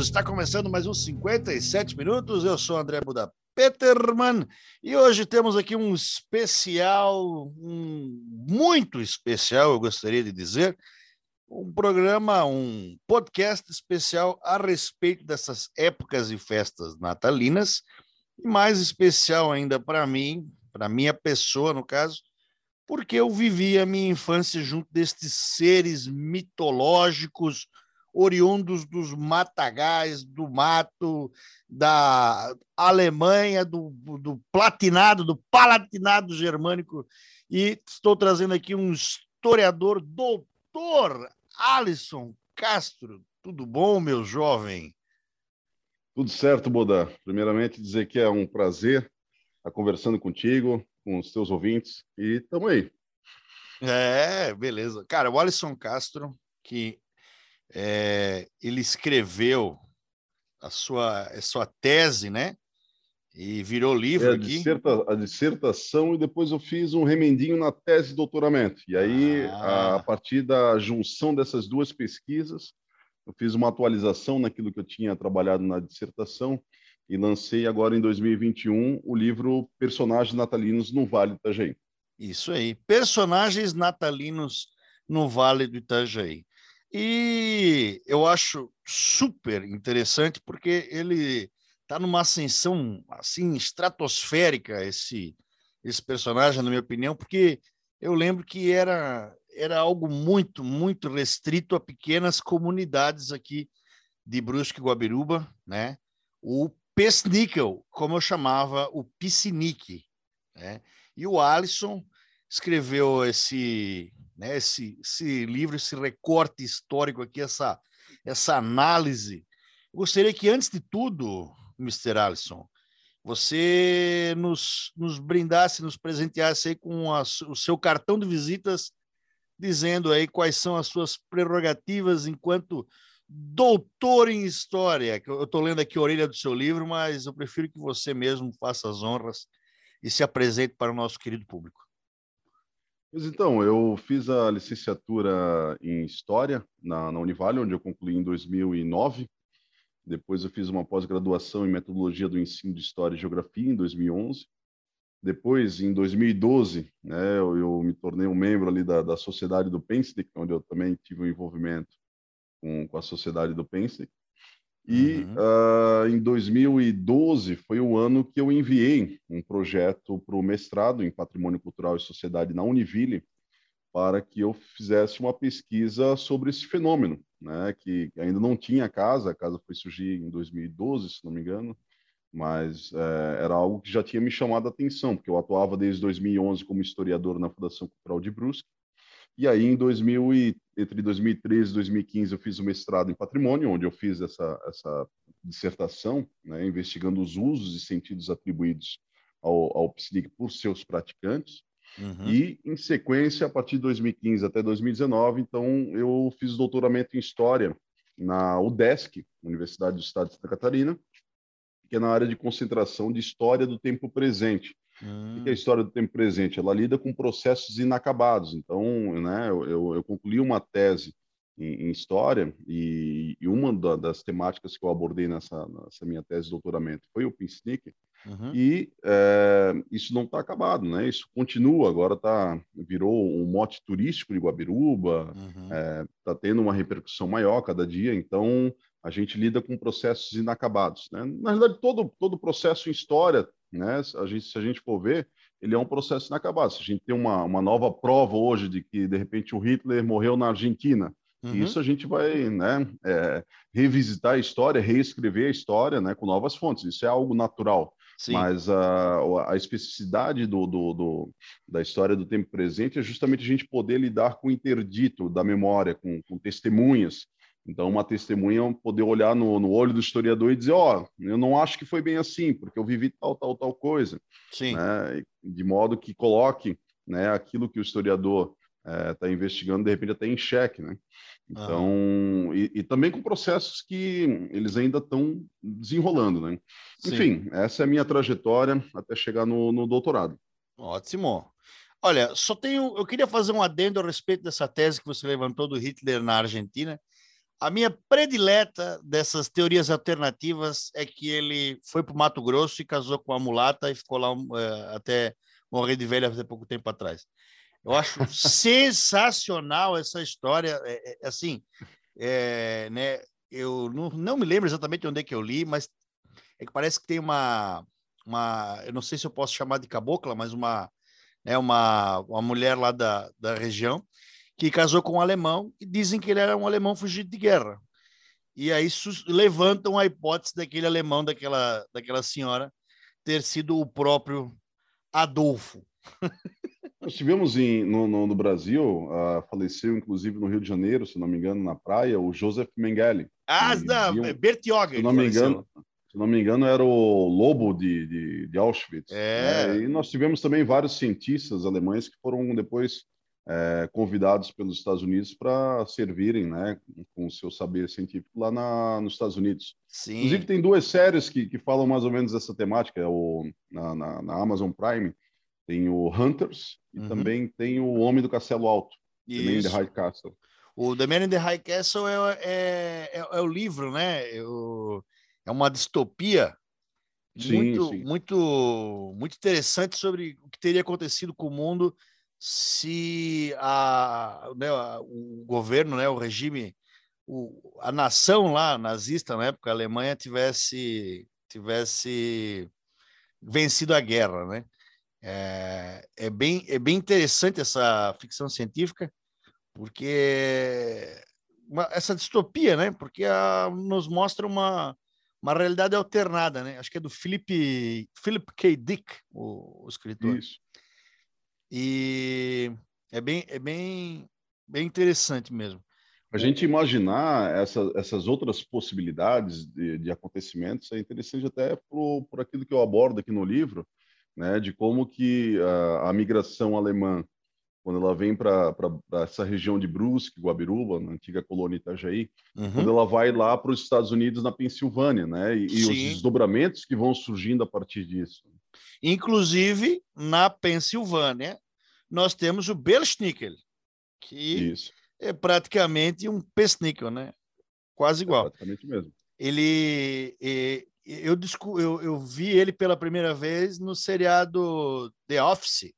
Está começando mais uns 57 minutos. Eu sou André Buda Peterman e hoje temos aqui um especial, um muito especial, eu gostaria de dizer, um programa, um podcast especial a respeito dessas épocas e festas natalinas e mais especial ainda para mim, para minha pessoa no caso, porque eu vivi a minha infância junto destes seres mitológicos oriundos dos matagais, do mato, da Alemanha, do, do platinado, do palatinado germânico. E estou trazendo aqui um historiador, doutor Alisson Castro. Tudo bom, meu jovem? Tudo certo, Boda. Primeiramente, dizer que é um prazer estar conversando contigo, com os teus ouvintes, e estamos aí. É, beleza. Cara, o Alisson Castro, que é, ele escreveu a sua, a sua tese, né? E virou livro é, a aqui. Disserta, a dissertação, e depois eu fiz um remendinho na tese de doutoramento. E aí, ah. a, a partir da junção dessas duas pesquisas, eu fiz uma atualização naquilo que eu tinha trabalhado na dissertação e lancei agora em 2021 o livro Personagens Natalinos no Vale do Itajaí. Isso aí, Personagens Natalinos no Vale do Itajaí. E eu acho super interessante porque ele está numa ascensão assim estratosférica esse esse personagem, na minha opinião, porque eu lembro que era era algo muito muito restrito a pequenas comunidades aqui de Brusque e Guabiruba, né? O pesníquel, como eu chamava o piscinique, né? E o Alisson escreveu esse né, esse, esse livro, esse recorte histórico aqui, essa, essa análise. Gostaria que, antes de tudo, Mr. Alisson, você nos, nos brindasse, nos presenteasse aí com a, o seu cartão de visitas, dizendo aí quais são as suas prerrogativas enquanto doutor em história. Eu estou lendo aqui a orelha do seu livro, mas eu prefiro que você mesmo faça as honras e se apresente para o nosso querido público. Pois então, eu fiz a licenciatura em História na, na Univale, onde eu concluí em 2009. Depois eu fiz uma pós-graduação em Metodologia do Ensino de História e Geografia em 2011. Depois, em 2012, né, eu, eu me tornei um membro ali da, da Sociedade do Pensnick, onde eu também tive um envolvimento com, com a Sociedade do Pensnick. E uhum. uh, em 2012 foi o ano que eu enviei um projeto para o mestrado em Patrimônio Cultural e Sociedade na Univille, para que eu fizesse uma pesquisa sobre esse fenômeno, né, que ainda não tinha casa, a casa foi surgir em 2012, se não me engano, mas é, era algo que já tinha me chamado a atenção, porque eu atuava desde 2011 como historiador na Fundação Cultural de Brusque, e aí, em 2000 e, entre 2013 e 2015, eu fiz o mestrado em patrimônio, onde eu fiz essa, essa dissertação, né, investigando os usos e sentidos atribuídos ao, ao PSNIC por seus praticantes. Uhum. E, em sequência, a partir de 2015 até 2019, então, eu fiz doutoramento em História na UDESC, Universidade do Estado de Santa Catarina, que é na área de concentração de História do Tempo Presente, Hum. O que é a história do tempo presente? Ela lida com processos inacabados. Então, né, eu, eu concluí uma tese em, em história e, e, uma da, das temáticas que eu abordei nessa, nessa, minha tese de doutoramento foi o Pinsnick. Uhum. E é, isso não está acabado, né? Isso continua. Agora tá virou um mote turístico de Guabiruba. Está uhum. é, tá tendo uma repercussão maior cada dia. Então a gente lida com processos inacabados. Né? Na verdade, todo todo processo em história né? A gente, se a gente for ver, ele é um processo inacabado. Se a gente tem uma, uma nova prova hoje de que, de repente, o Hitler morreu na Argentina, uhum. isso a gente vai né, é, revisitar a história, reescrever a história né, com novas fontes. Isso é algo natural. Sim. Mas a, a especificidade do, do, do, da história do tempo presente é justamente a gente poder lidar com o interdito da memória, com, com testemunhas, Então, uma testemunha poder olhar no, no olho do historiador e dizer: Ó, oh, eu não acho que foi bem assim, porque eu vivi tal, tal, tal coisa. Sim. Né? De modo que coloque né, aquilo que o historiador está eh, é, investigando, de repente, até em xeque. Né? Então, e, e, também com processos que eles ainda estão desenrolando. Né? Enfim, essa é a minha trajetória até chegar no, no doutorado. Ótimo. Olha, só tenho. Eu queria fazer um adendo a respeito dessa tese que você levantou do Hitler na Argentina. A minha predileta dessas teorias alternativas é que ele foi para o Mato Grosso e casou com uma mulata e ficou lá uh, até morrer de velha há pouco tempo atrás. Eu acho sensacional essa história. É, é, assim, é, né, eu não, não me lembro exatamente onde é que eu li, mas é que parece que tem uma, uma eu não sei se eu posso chamar de cabocla, mas uma, né, uma, uma mulher lá da, da região que casou com um alemão e dizem que ele era um alemão fugido de guerra. E aí levantam a hipótese daquele alemão, daquela, daquela senhora, ter sido o próprio Adolfo. Nós tivemos em, no, no, no Brasil, uh, faleceu inclusive no Rio de Janeiro, se não me engano, na praia, o Joseph Mengele. Ah, não, Bertioga. Se não me engano, se não me engano, era o lobo de, de, de Auschwitz. É. Né? E nós tivemos também vários cientistas alemães que foram depois é, convidados pelos Estados Unidos para servirem, né, com o seu saber científico lá na, nos Estados Unidos. Sim. Inclusive tem duas séries que, que falam mais ou menos dessa temática, é o, na, na, na Amazon Prime tem o Hunters e uhum. também tem o Homem do Castelo Alto, The Man in the High Castle. O The Man in the High Castle é, é, é, é o livro, né? É, o, é uma distopia sim, muito, sim. muito, muito interessante sobre o que teria acontecido com o mundo se a, né, o governo, né, o regime, o, a nação lá nazista na época, a Alemanha tivesse tivesse vencido a guerra, né? É, é, bem, é bem interessante essa ficção científica, porque uma, essa distopia, né? Porque a, nos mostra uma, uma realidade alternada, né? Acho que é do Philip, Philip K. Dick, o, o escritor. Isso. E é bem, é bem, bem interessante mesmo. A gente imaginar essa, essas outras possibilidades de, de, acontecimentos é interessante até por, por aquilo que eu abordo aqui no livro, né, de como que a, a migração alemã, quando ela vem para essa região de Brusque, Guabiruba, na antiga colônia Itajaí, uhum. quando ela vai lá para os Estados Unidos, na Pensilvânia, né, e, e os desdobramentos que vão surgindo a partir disso. Inclusive, na Pensilvânia, nós temos o Belschnickel, que Isso. é praticamente um pesnickel, né? Quase é igual. É praticamente mesmo. Ele, eu, eu, eu vi ele pela primeira vez no seriado The Office.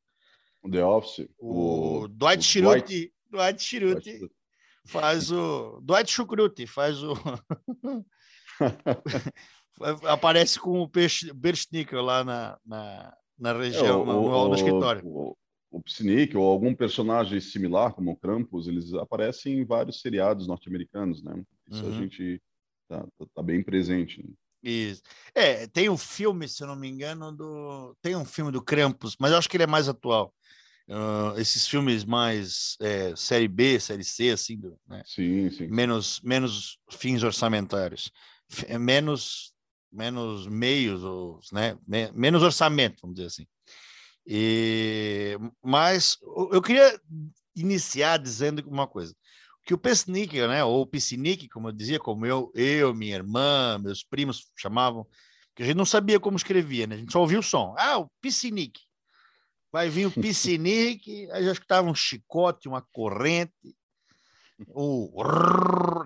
The Office. O, o Dwight Schrute. Dwight Schrute faz o Dwight Schrute faz o aparece com o Berstnickel lá na, na, na região, é, o, no, no escritório. O, o Psinick ou algum personagem similar, como o Krampus, eles aparecem em vários seriados norte-americanos, né? Isso uhum. a gente tá, tá, tá bem presente. Né? Isso. É, tem um filme, se eu não me engano, do... tem um filme do Krampus, mas eu acho que ele é mais atual. Uh, esses filmes mais é, série B, série C, assim, do, né? sim, sim. Menos, menos fins orçamentários, menos, menos meios, né? menos orçamento, vamos dizer assim. E, mas eu queria iniciar dizendo uma coisa que o Pesnick, né, ou Piscinic, como eu dizia, como eu, eu, minha irmã, meus primos chamavam, que a gente não sabia como escrevia, né? A gente só ouvia o som. Ah, o Piscinic. Vai vir o Piscinic, aí já escutava um chicote, uma corrente, o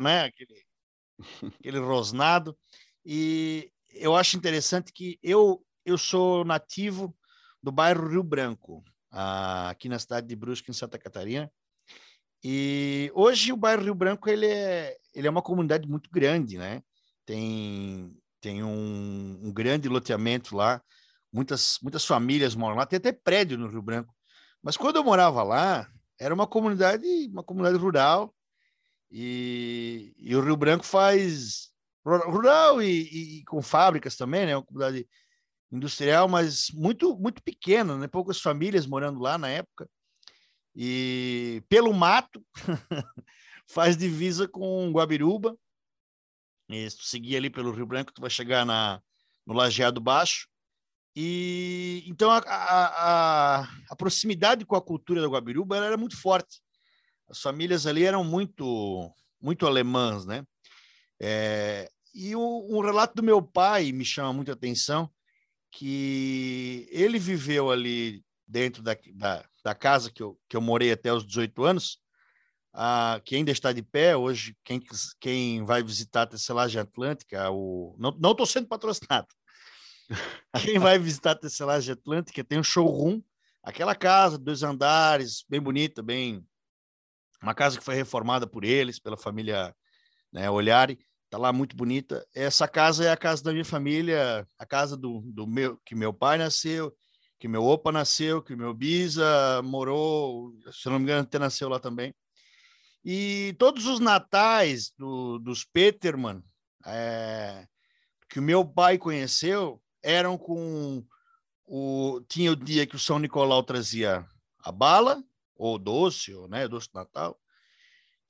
né, aquele, aquele rosnado. E eu acho interessante que eu eu sou nativo do bairro Rio Branco, aqui na cidade de Brusque, em Santa Catarina. E hoje o bairro Rio Branco ele é, ele é uma comunidade muito grande, né? Tem, tem um, um grande loteamento lá, muitas, muitas famílias moram lá, tem até prédio no Rio Branco. Mas quando eu morava lá, era uma comunidade, uma comunidade rural, e, e o Rio Branco faz rural e, e, com fábricas também, né? Uma comunidade industrial, mas muito muito pequena, né? Poucas famílias morando lá na época. E pelo mato faz divisa com Guabiruba. E se tu seguir ali pelo Rio Branco, tu vai chegar na, no Lajeado Baixo. E então a, a, a, proximidade com a cultura da Guabiruba era muito forte. As famílias ali eram muito muito alemãs, né? É, e o, um relato do meu pai me chama muita atenção, que ele viveu ali dentro da, da, da, casa que eu, que eu morei até os 18 anos, ah, que ainda está de pé. Hoje, quem, quem vai visitar a Tecelagem Atlântica, o, não estou sendo patrocinado, quem vai visitar a Tecelagem Atlântica tem um showroom, aquela casa, dois andares, bem bonita, bem uma casa que foi reformada por eles, pela família né, Olhari, tá lá muito bonita. Essa casa é a casa da minha família, a casa do, do meu que meu pai nasceu, que meu opa nasceu, que meu bisa morou, se não me engano, até nasceu lá também. E todos os natais do, dos Peterman, é, que o meu pai conheceu, eram com o tinha o dia que o São Nicolau trazia a bala ou doce, ou né, doce de Natal.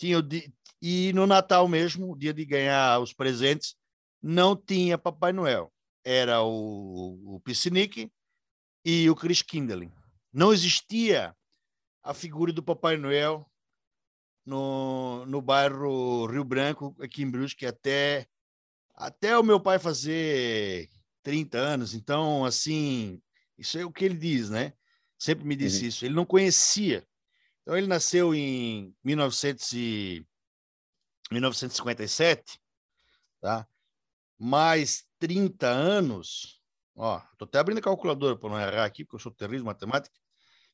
Tinha e no Natal mesmo, o dia de ganhar os presentes, não tinha Papai Noel. Era o, o Piscinic e o Chris Kindling. Não existia a figura do Papai Noel no, no bairro Rio Branco, aqui em Brusque, até, até o meu pai fazer 30 anos. Então, assim, isso é o que ele diz, né? Sempre me disse uhum. isso. Ele não conhecia. Então, ele nasceu em 1900 e... 1957, tá? mais 30 anos. Ó, tô até abrindo a calculadora para não errar aqui, porque eu sou terrível matemática.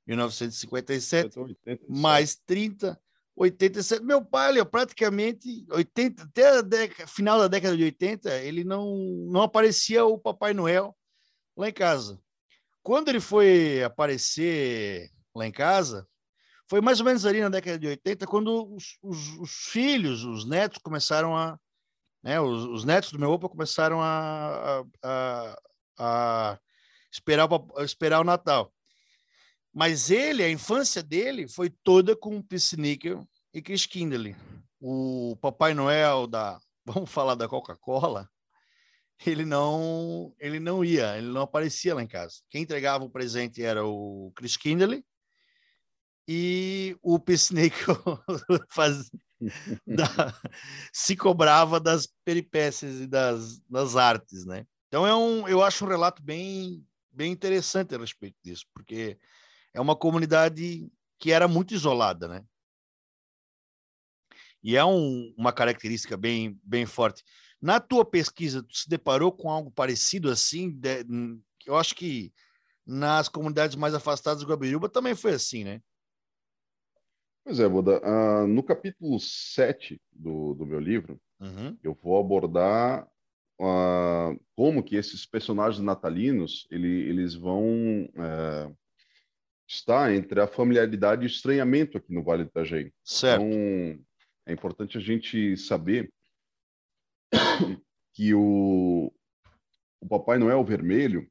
1957, 87. mais 30, 87. Meu pai, ele, praticamente 80, até a década, final da década de 80, ele não, não aparecia o Papai Noel lá em casa. Quando ele foi aparecer lá em casa, foi mais ou menos ali na década de 80, quando os, os, os filhos, os netos começaram a. Né, os, os, netos do meu opa começaram a, a, a, a esperar, esperar o Natal. Mas ele, a infância dele foi toda com Pissnickel e Chris Kindle. O Papai Noel da, vamos falar da Coca-Cola, ele não, ele não ia, ele não aparecia lá em casa. Quem entregava o presente era o Chris Kindle e o Pissnickel faz, da, se cobrava das peripécias e das, das artes, né? Então é um, eu acho um relato bem, bem interessante a respeito disso, porque é uma comunidade que era muito isolada, né? E é um, uma característica bem, bem forte. Na tua pesquisa, tu se deparou com algo parecido assim? De, eu acho que nas comunidades mais afastadas do Guabiruba também foi assim, né? Pois é, Boda. Uh, no capítulo 7 do, do meu livro, uhum. eu vou abordar uh, como que esses personagens natalinos ele, eles vão uh, está entre a familiaridade e o estranhamento aqui no Vale do Itajaí. Certo. Então, é importante a gente saber que o, o Papai Noel Vermelho,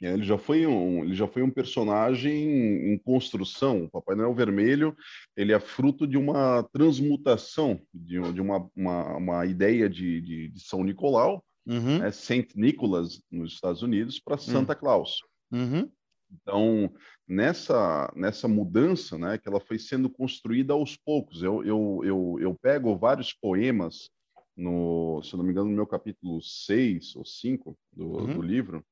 ele já foi um, ele já foi um personagem em construção. O Papai Noel Vermelho, ele é fruto de uma transmutação, de, de uma, uma, uma, ideia de, de, de São Nicolau, uhum. né, Saint Nicholas nos Estados Unidos, para Santa uhum. Claus. Uhum. Então, nessa, nessa mudança, né, que ela foi sendo construída aos poucos, eu, eu, eu, eu pego vários poemas, no, se não me engano, no meu capítulo 6 ou 5 do, uhum. do livro,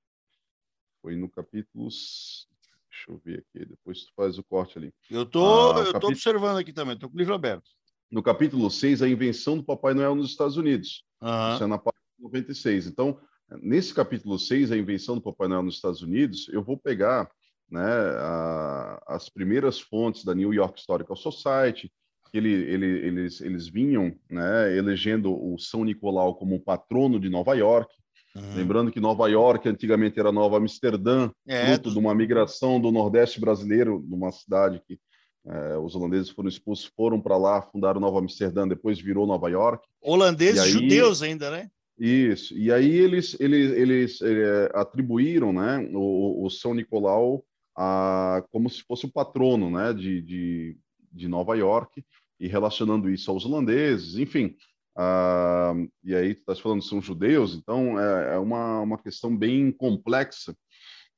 foi no capítulo Deixa eu ver aqui, depois tu faz o corte ali. Eu tô, ah, eu capítulo... tô observando aqui também, tô com o livro aberto. No capítulo 6, a invenção do Papai Noel nos Estados Unidos. Uhum. Isso é na página 96. Então, nesse capítulo 6, a invenção do Papai Noel nos Estados Unidos, eu vou pegar né, a, as primeiras fontes da New York Historical Society, que ele, ele, eles, eles vinham né, elegendo o São Nicolau como patrono de Nova York. Uhum. Lembrando que Nova York antigamente era Nova Amsterdã, é, fruto de uma migração do Nordeste brasileiro, de uma cidade que é, os holandeses foram expulsos, foram para lá, fundaram Nova Amsterdã, depois virou Nova York. Holandeses aí, judeus ainda, né? Isso. E aí eles, eles, eles é, atribuíram né, o, o São Nicolau a, como se fosse o patrono né, de, de, de Nova York. E e relacionando isso aos holandeses, enfim. Ah, e aí, tu estás falando são judeus, então é, é uma, uma questão bem complexa.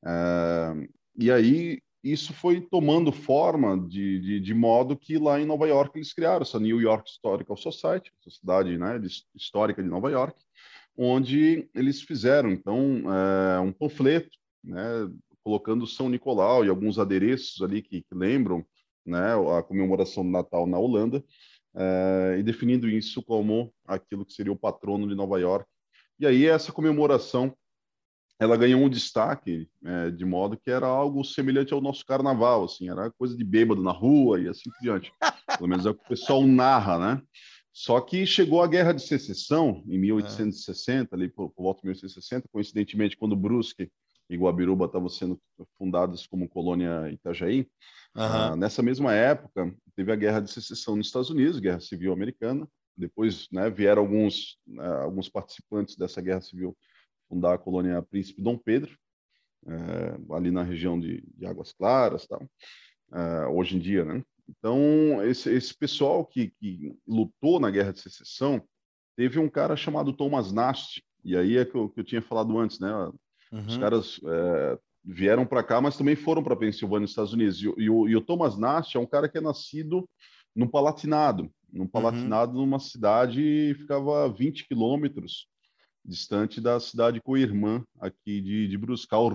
É, e aí, isso foi tomando forma de, de, de, modo que lá em Nova York eles criaram essa New York Historical Society, sociedade né, histórica de Nova York, onde eles fizeram, então, é, um panfleto, né, colocando São Nicolau e alguns adereços ali que, que lembram né, a comemoração do Natal na Holanda, é, e definindo isso como aquilo que seria o patrono de Nova York. E aí essa comemoração ela ganhou um destaque é, de modo que era algo semelhante ao nosso carnaval, assim, era coisa de bêbado na rua e assim por diante. Pelo menos é o que o pessoal narra, né? Só que chegou a Guerra de Secessão em 1860, é. ali por, por volta de 1860, coincidentemente quando Brusque e Guabiruba estavam sendo fundadas como colônia Itajaí. Uhum. Uh, nessa mesma época, teve a Guerra de Secessão nos Estados Unidos, Guerra Civil Americana. Depois né, vieram alguns, uh, alguns participantes dessa Guerra Civil fundar a colônia Príncipe Dom Pedro, uh, ali na região de, de Águas Claras, tal. Eh, hoje em dia, né? Então, esse, esse pessoal que, que, lutou na Guerra de Secessão, teve um cara chamado Thomas Nast, e aí é que eu, que eu tinha falado antes, né? Uhum. Os caras é, vieram para cá, mas também foram para Pensilvânia, nos Estados Unidos. E, e, o, e, o, Thomas Nast é um cara que é nascido no Palatinado, num uhum. Palatinado uhum. numa cidade ficava 20 quilômetros distante da cidade co-irmã aqui de, de Bruscal,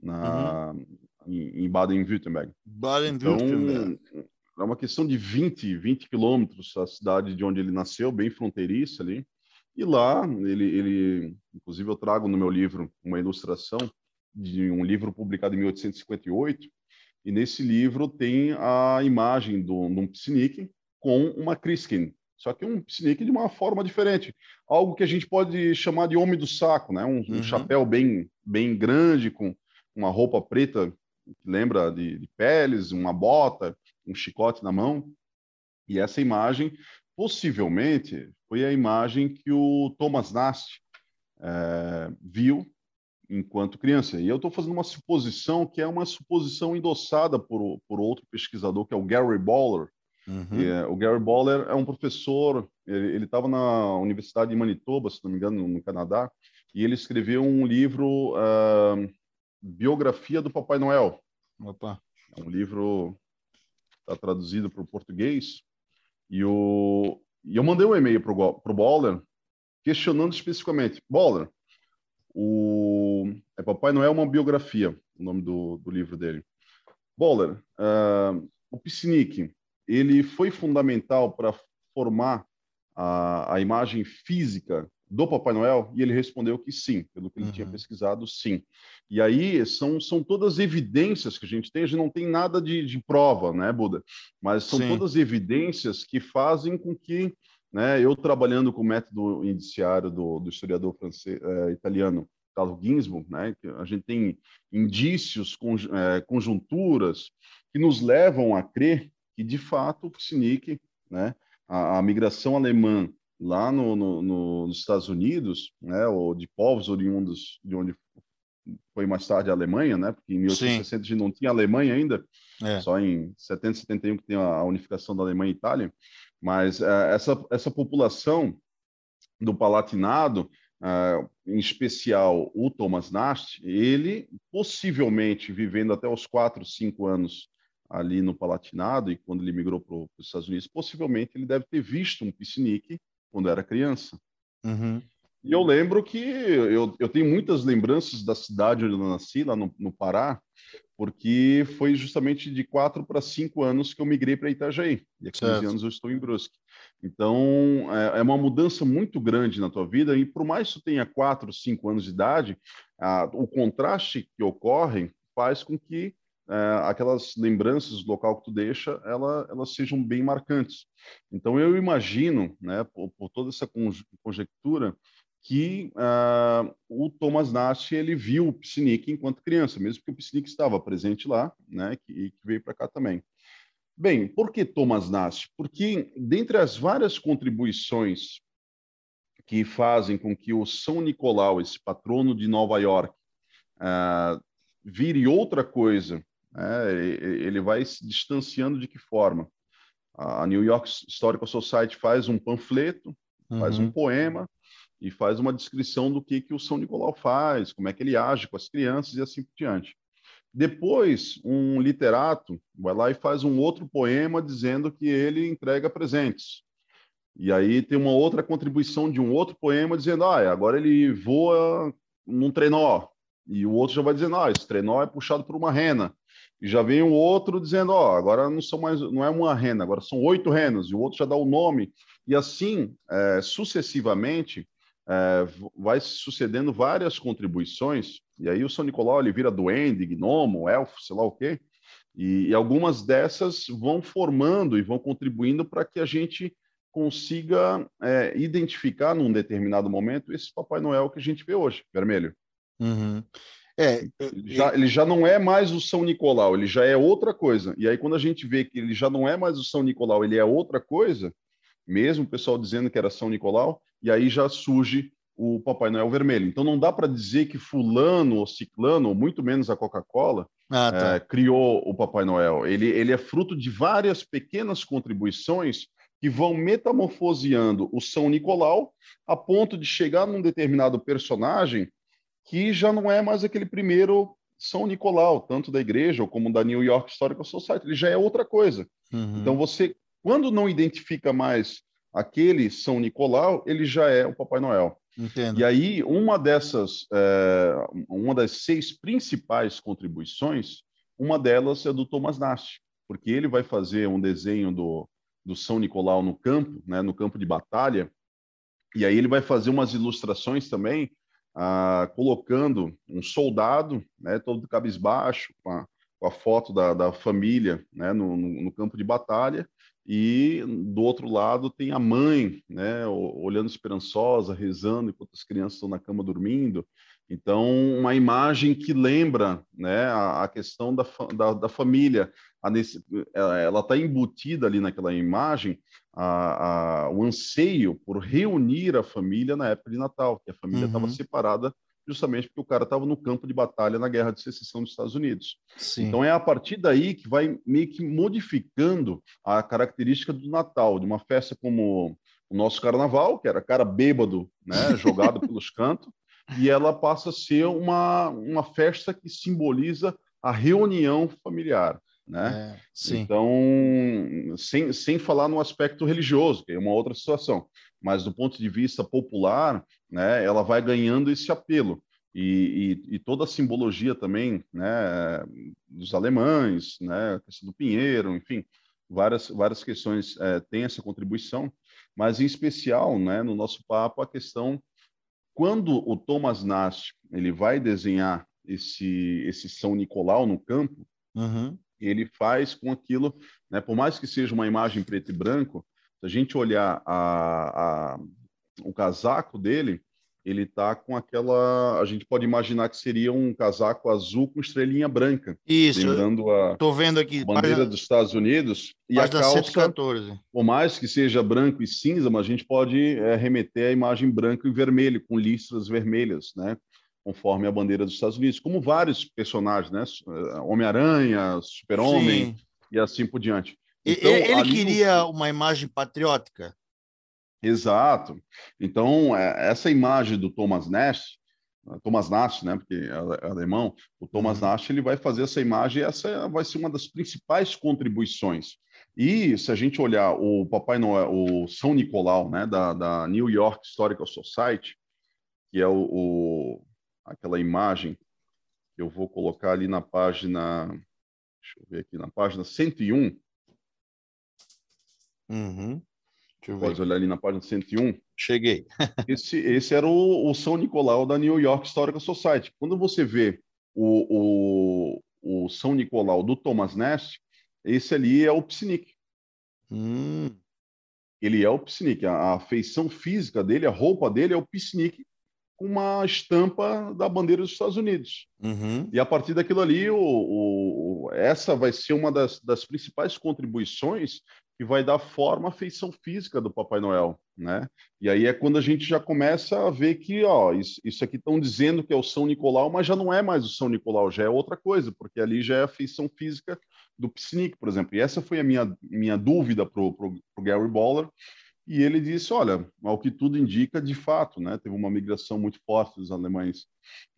na, uhum em, Baden-Württemberg. Baden-Württemberg. Então, é uma questão de 20, 20 quilômetros a cidade de onde ele nasceu, bem fronteiriça ali. E lá, ele, ele, inclusive, eu trago no meu livro uma ilustração de um livro publicado em 1858, e nesse livro tem a imagem do, de um piscinique com uma Kriskin, só que um piscinique de uma forma diferente. Algo que a gente pode chamar de homem do saco, né? Um, uhum. um chapéu bem, bem grande, com uma roupa preta lembra de, de peles, uma bota, um chicote na mão. E essa imagem, possivelmente, foi a imagem que o Thomas Nast é, viu enquanto criança. E eu estou fazendo uma suposição que é uma suposição endossada por, por outro pesquisador, que é o Gary Boller. Uhum. É, o Gary Boller é um professor, ele estava na Universidade de Manitoba, se não me engano, no Canadá, e ele escreveu um livro uh, Biografia do Papai Noel. Opa. É um livro está traduzido para o português. E, o, e eu mandei um e-mail para o Boller questionando especificamente. Boller, o é Papai Noel uma biografia, o nome do, do livro dele. Boller, uh, o Piscinic, ele foi fundamental para formar a, a imagem física do Papai Noel? E ele respondeu que sim, pelo que ele uhum. tinha pesquisado, sim. E aí são, são todas evidências que a gente tem, a gente não tem nada de, de prova, né, Buda? Mas são sim. todas evidências que fazem com que, né, eu trabalhando com o método indiciário do, do historiador francês, é, italiano Carlo Ginsburg, né, a gente tem indícios, é, conjunturas que nos levam a crer que, de fato, o Psinic, né, a, a migração alemã lá no, no, no, nos Estados Unidos, né, ou de povos oriundos de onde foi mais tarde a Alemanha, né, porque em 1860 a gente não tinha Alemanha ainda, é. só em 70, 71 que tem a unificação da Alemanha e Itália, mas é, essa, essa população do Palatinado, é, em especial o Thomas Nast, ele possivelmente vivendo até os 4, 5 anos ali no Palatinado e quando ele migrou para os Estados Unidos, possivelmente ele deve ter visto um piscinique quando era criança. Uhum. E eu lembro que eu, eu tenho muitas lembranças da cidade onde eu nasci, lá no, no Pará, porque foi justamente de quatro para cinco anos que eu migrei para Itajaí. E há 15 certo. anos eu estou em Brusque. Então, é, é, uma mudança muito grande na tua vida, e por mais que tu tenha quatro, cinco anos de idade, a, o contraste que ocorre faz com que aquelas lembranças do local que tu deixa, ela, elas sejam bem marcantes. Então, eu imagino, né, por, por toda essa conjectura, que uh, o Thomas Nash ele viu o Piscinic enquanto criança, mesmo que o Piscinic estava presente lá, né, e que veio para cá também. Bem, por que Thomas Nash? Porque dentre as várias contribuições que fazem com que o São Nicolau, esse patrono de Nova York, uh, vire outra coisa é, ele vai se distanciando de que forma? a New York Historical Society faz um panfleto, uhum. faz um uhum. poema e faz uma descrição do que, que o São Nicolau faz, como é que ele age com as crianças e assim por diante. Depois, um literato vai lá e faz um outro poema dizendo que ele entrega presentes. E aí tem uma outra contribuição de um outro poema dizendo, ah, agora ele voa num trenó. E o outro já vai dizendo, ah, esse trenó é puxado por uma rena. E já vem o outro dizendo, ó, agora não são mais, não é uma rena, agora são oito renas. E o outro já dá o nome. E assim, é, sucessivamente, é, vai sucedendo várias contribuições, e aí o São Nicolau ele vira duende, gnomo, elfo, sei lá o quê, e, e algumas dessas vão formando e vão contribuindo para que a gente consiga é, identificar num determinado momento esse Papai Noel que a gente vê hoje, vermelho. Uhum. É, ele já, ele já não é mais o São Nicolau, ele já é outra coisa. E aí, quando a gente vê que ele já não é mais o São Nicolau, ele é outra coisa, mesmo o pessoal dizendo que era São Nicolau, e aí já surge o Papai Noel vermelho. Então não dá para dizer que fulano ou ciclano, ou muito menos a Coca-Cola, ah, tá. é, criou o Papai Noel. Ele, ele é fruto de várias pequenas contribuições que vão metamorfoseando o São Nicolau a ponto de chegar num determinado personagem que já não é mais aquele primeiro São Nicolau, tanto da igreja como da New York Historical Society, ele já é outra coisa. Uhum. Então você, quando não identifica mais aquele São Nicolau, ele já é o Papai Noel. Entendo. E aí, uma dessas, é, uma das seis principais contribuições, uma delas é do Thomas Nast, porque ele vai fazer um desenho do, do São Nicolau no campo, né, no campo de batalha, e aí ele vai fazer umas ilustrações também, ah, colocando um soldado, né, todo cabisbaixo, com a, com a foto da, da família né, no, no, campo de batalha, e do outro lado tem a mãe, né, olhando esperançosa, rezando enquanto as crianças estão na cama dormindo. Então, uma imagem que lembra né, a, a questão da, da, da família. A, ela está embutida ali naquela imagem a, a, o anseio por reunir a família na época de Natal, que a família estava uhum. separada justamente porque o cara estava no campo de batalha na Guerra de Secessão dos Estados Unidos. Sim. Então é a partir daí que vai meio que modificando a característica do Natal, de uma festa como o nosso Carnaval, que era cara bêbado, né, jogado pelos cantos, e ela passa a ser uma, uma festa que simboliza a reunião familiar. Né? É, então, sem, sem falar no aspecto religioso, que é uma outra situação, mas do ponto de vista popular, né, ela vai ganhando esse apelo. E, e, e, toda a simbologia também né, dos alemães, né, a questão do pinheiro, enfim, várias, várias questões é, têm essa contribuição, mas em especial, né, no nosso papo, a questão quando o Thomas Nast ele vai desenhar esse, esse São Nicolau no campo, uhum. ele faz com aquilo, né, por mais que seja uma imagem preto e branco, se a gente olhar a, a, o casaco dele, ele está com aquela. A gente pode imaginar que seria um casaco azul com estrelinha branca. Isso. Lembrando a, Tô vendo aqui, bandeira página, dos Estados Unidos. E a calça, 114. por mais que seja branco e cinza, mas a gente pode é, remeter à imagem branco e vermelho, com listras vermelhas, né? conforme a bandeira dos Estados Unidos, como vários personagens, né? Eh, Homem-Aranha, Super-Homem e assim por diante. Então, ele queria uma imagem patriótica. Exato. Então, é, essa imagem do Thomas Nash, Thomas Nash, né, porque é, é alemão, o Thomas uhum. Nash ele vai fazer essa imagem e essa vai ser uma das principais contribuições. E se a gente olhar o Papai Noel, o São Nicolau, né, da, da New York Historical Society, que é o, o aquela imagem que eu vou colocar ali na página, deixa eu ver aqui, na página 101. Uhum. Pode olhar ali na página 101. Cheguei. esse, esse era o, o, São Nicolau da New York Historical Society. Quando você vê o, o, o São Nicolau do Thomas Nast, esse ali é o Psinic. Hum. Ele é o Psinic. A, a feição física dele, a roupa dele é o Psinic com uma estampa da bandeira dos Estados Unidos. Uhum. E a partir daquilo ali, o, o, essa vai ser uma das, das, principais contribuições que vai dar forma à feição física do Papai Noel, né? E aí é quando a gente já começa a ver que, ó, isso, isso aqui estão dizendo que é o São Nicolau, mas já não é mais o São Nicolau, já é outra coisa, porque ali já é a feição física do piscinic, por exemplo. E essa foi a minha, minha dúvida para o Gary Boller, e ele disse, olha, ao que tudo indica, de fato, né, teve uma migração muito forte dos alemães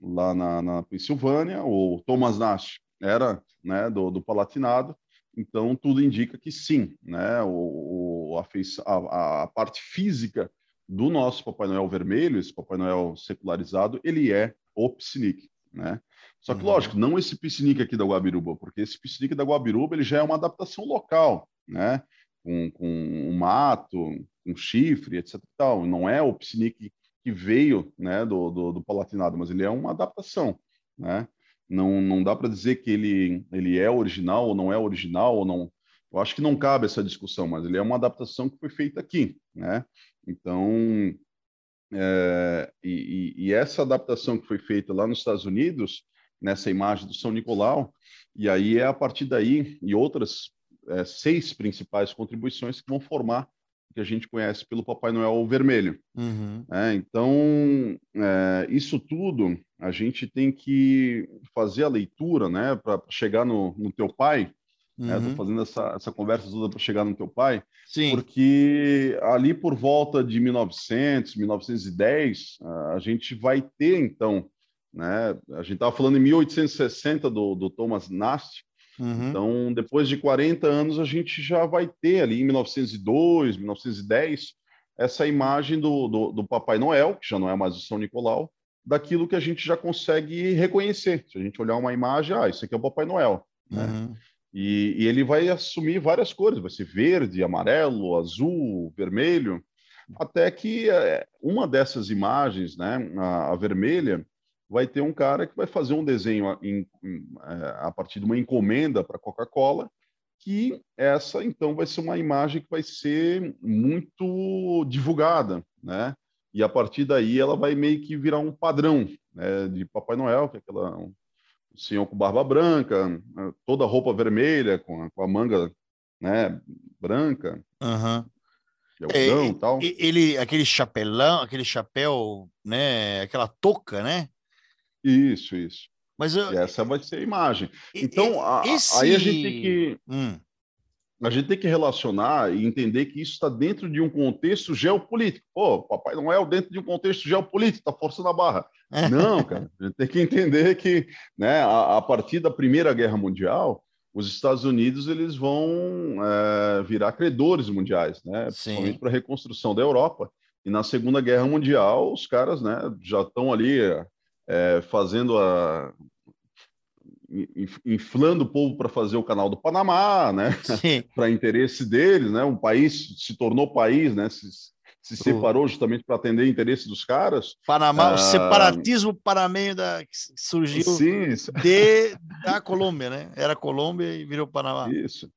lá na, na Pensilvânia, o Thomas Nash era né, do, do Palatinado, então tudo indica que sim, né, o, o a, a, a parte física do nosso Papai Noel vermelho, esse Papai Noel secularizado, ele é o Piscinic, né? Só que, uhum. lógico, não esse piscinique aqui da Guabiruba, porque esse piscinique da Guabiruba ele já é uma adaptação local, né? Com, com um mato, um chifre, etc. Tal. Não é o piscinique que veio né, do, do, do, Palatinado, mas ele é uma adaptação, né? Não, não dá para dizer que ele, ele é original ou não é original, ou não. Eu acho que não cabe essa discussão, mas ele é uma adaptação que foi feita aqui, né? Então, é, e, e, essa adaptação que foi feita lá nos Estados Unidos, nessa imagem do São Nicolau, e aí é a partir daí, e outras é, seis principais contribuições que vão formar que a gente conhece pelo Papai Noel Vermelho. Uhum. É, então, é, isso tudo a gente tem que fazer a leitura, né, para chegar no, no teu pai, Uhum. Estou fazendo essa, essa conversa toda para chegar no teu pai, Sim. porque ali por volta de 1900, 1910, a gente vai ter, então, né? A gente estava falando em 1860 do, do Thomas Nast, uhum. então depois de 40 anos a gente já vai ter ali em 1902, 1910, essa imagem do, do, do Papai Noel, que já não é mais o São Nicolau, daquilo que a gente já consegue reconhecer. Se a gente olhar uma imagem, ah, isso aqui é o Papai Noel. Né? Uhum. E, e, ele vai assumir várias cores, vai ser verde, amarelo, azul, vermelho, até que é, uma dessas imagens, né, a, a, vermelha, vai ter um cara que vai fazer um desenho em, em, é, a partir de uma encomenda para Coca-Cola, que essa então vai ser uma imagem que vai ser muito divulgada, né? E a partir daí ela vai meio que virar um padrão né, de Papai Noel, que é aquela senhor com barba branca, né, toda roupa vermelha, com a, com a manga né, branca. Uhum. é, tal. Ele, aquele chapelão, aquele chapéu, né, aquela touca, né? Isso, isso. Mas eu... E essa vai ser a imagem. Então, esse... aí a gente tem que hum. a gente tem que relacionar e entender que isso está dentro de um contexto geopolítico. Pô, Papai Noel dentro de um contexto geopolítico, está forçando a barra. Não, cara, a gente tem que entender que, né, a, a, partir da Primeira Guerra Mundial, os Estados Unidos eles vão é, virar credores mundiais, né, principalmente para a reconstrução da Europa. E na Segunda Guerra Mundial, os caras, né, já estão ali é, fazendo a inflando o povo para fazer o canal do Panamá, né? para interesse deles, né? Um país se tornou país, né? Se, se separou justamente para atender interesse dos caras. Panamá, ah, o separatismo panameio da, que surgiu sim, de, da Colômbia, né? Era Colômbia e virou Panamá. Isso.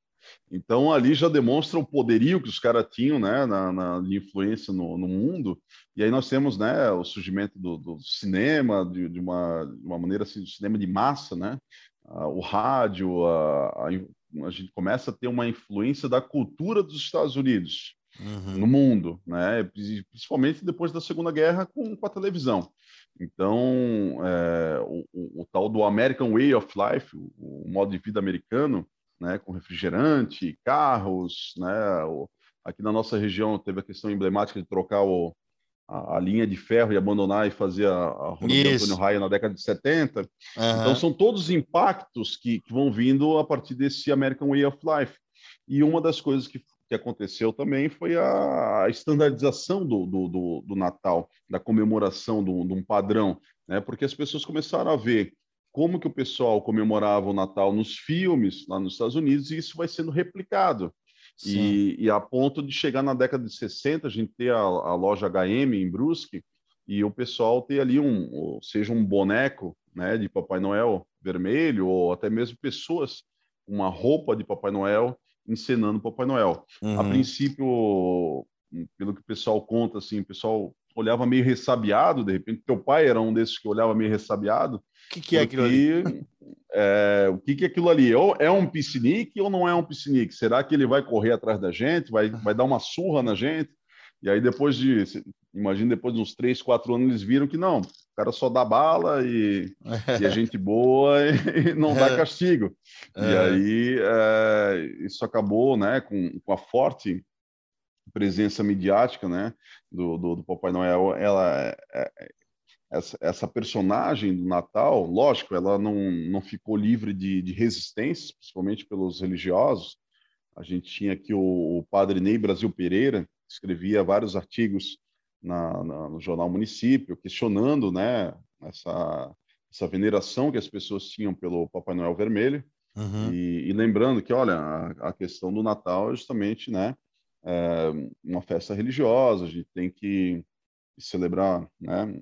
Então ali já demonstra o poderio que os caras tinham, né, na, na de influência no, no, mundo. E aí nós temos, né, o surgimento do, do cinema de, de, uma, de uma maneira assim, do cinema de massa, né, ah, o rádio, a, a, a gente começa a ter uma influência da cultura dos Estados Unidos uhum. no mundo, né? principalmente depois da Segunda Guerra com, com a televisão. Então, é, o, o, o, tal do American Way of Life, o, o, modo de vida americano, né, com refrigerante, carros, né, o, aqui na nossa região teve a questão emblemática de trocar o, a, a, linha de ferro e abandonar e fazer a, a rodovia Antônio Raia na década de 70. Uhum. Então, são todos impactos que, que vão vindo a partir desse American Way of Life. E uma das coisas que que aconteceu também foi a estandarização do, do, do, do Natal, da comemoração de um padrão, né? porque as pessoas começaram a ver como que o pessoal comemorava o Natal nos filmes lá nos Estados Unidos e isso vai sendo replicado. E, e, a ponto de chegar na década de 60, a gente ter a, a loja HM em Brusque e o pessoal ter ali um, seja um boneco né, de Papai Noel vermelho ou até mesmo pessoas uma roupa de Papai Noel encenando Papai Noel. Uhum. A princípio, pelo que o pessoal conta, assim, o pessoal olhava meio ressabiado, de repente, teu pai era um desses que olhava meio ressabiado. O que, que é aquilo ali? É, o que, que é aquilo ali? Ou é um piscinique ou não é um piscinique? Será que ele vai correr atrás da gente, vai, vai dar uma surra na gente? E aí, depois de, imagina, depois de uns três, quatro anos, eles viram que não, cara só dá bala e, e é gente boa e, não dá é. castigo. E é. aí é, isso acabou, né, com, com a forte presença midiática, né, do, do, do Papai Noel, ela é, essa, essa, personagem do Natal, lógico, ela não, não ficou livre de, de resistências, principalmente pelos religiosos. A gente tinha aqui o, o padre Ney Brasil Pereira, que escrevia vários artigos na, na, no jornal Município, questionando né, essa, essa veneração que as pessoas tinham pelo Papai Noel Vermelho. Uhum. E, e, lembrando que, olha, a, a, questão do Natal é justamente né, é uma festa religiosa, a gente tem que celebrar né,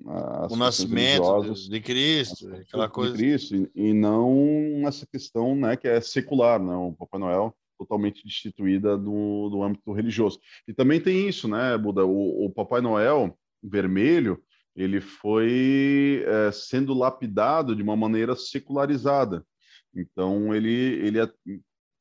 o nascimento de Cristo, aquela coisa. De Cristo, e, e, não essa questão né, que é secular, né, o Papai Noel totalmente destituída do, do âmbito religioso. E também tem isso, né, Buda? O, o Papai Noel vermelho, ele foi é, sendo lapidado de uma maneira secularizada. Então, ele, ele é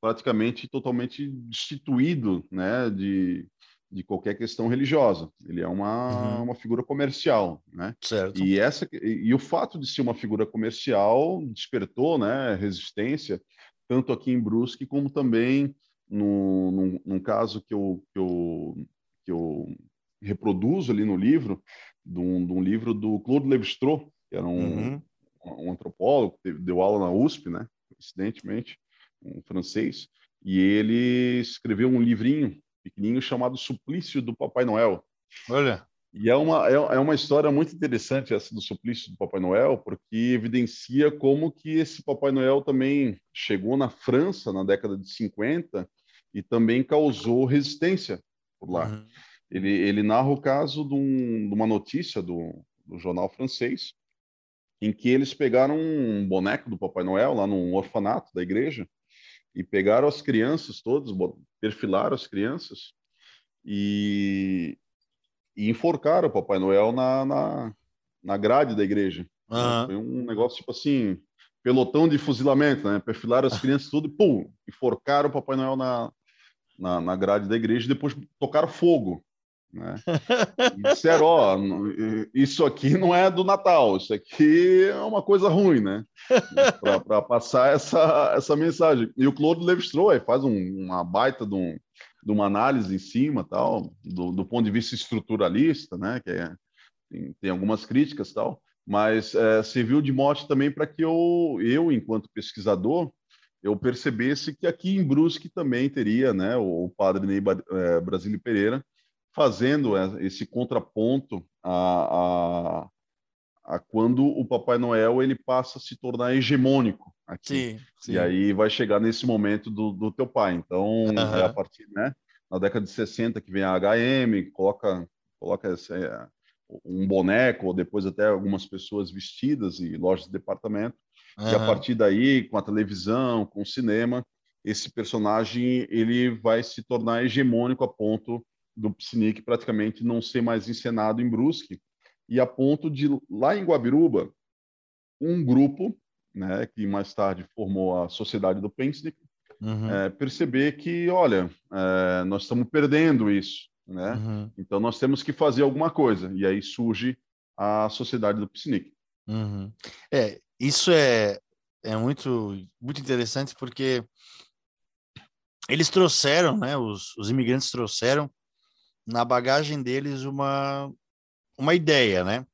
praticamente totalmente destituído né, de, de qualquer questão religiosa. Ele é uma, uhum. uma figura comercial, né? Certo. E essa e, e, o fato de ser uma figura comercial despertou, né, resistência tanto aqui em Brusque como também no, num, num caso que eu, que eu que eu reproduzo ali no livro, de um, de um livro do Claude Lévi-Strauss, que era um, uhum. um antropólogo, que deu aula na USP, né? Coincidentemente, um francês, e ele escreveu um livrinho pequenininho chamado Suplício do Papai Noel. Olha. E é uma, é, é uma história muito interessante essa do suplício do Papai Noel, porque evidencia como que esse Papai Noel também chegou na França na década de 50 e também causou resistência por lá. Uhum. Ele, ele narra o caso de, um, de uma notícia do, do jornal francês, em que eles pegaram um boneco do Papai Noel lá num orfanato da igreja e pegaram as crianças todas, perfilaram as crianças e, e enforcaram o Papai Noel na, na, na grade da igreja. Uhum. Foi um negócio tipo assim, pelotão de fuzilamento, né? Perfilaram as crianças tudo e pum, enforcaram o Papai Noel na, na, na grade da igreja e depois tocaram fogo. Né? E disseram, ó, isso aqui não é do Natal, isso aqui é uma coisa ruim, né? Para passar essa, essa mensagem. E o Claude Lévi-Strauss faz um, uma baita de, um, de, uma análise em cima, tal, do, do, ponto de vista estruturalista, né? Que é, tem, tem algumas críticas, tal, mas é, serviu de mote também para que eu, eu, enquanto pesquisador, eu percebesse que aqui em Brusque também teria, né, o padre Ney é, Brasílio Pereira, fazendo esse contraponto a, a, a, quando o Papai Noel ele passa a se tornar hegemônico aqui. Sim, sim. E aí vai chegar nesse momento do, do teu pai. Então, uhum. é a partir, né, na década de 60 que vem a HM, coloca, coloca esse, é, um boneco, ou depois até algumas pessoas vestidas e lojas de departamento. Uhum. E a partir daí, com a televisão, com o cinema, esse personagem ele vai se tornar hegemônico a ponto do Psinic praticamente não ser mais encenado em Brusque, e a ponto de, lá em Guabiruba, um grupo, né, que mais tarde formou a Sociedade do Pensnick, uhum. é, perceber que, olha, é, nós estamos perdendo isso, né? Uhum. Então nós temos que fazer alguma coisa. E aí surge a Sociedade do Psinic. Uhum. É, isso é, é muito, muito interessante porque eles trouxeram, né, os, os imigrantes trouxeram na bagagem deles uma, uma ideia, né?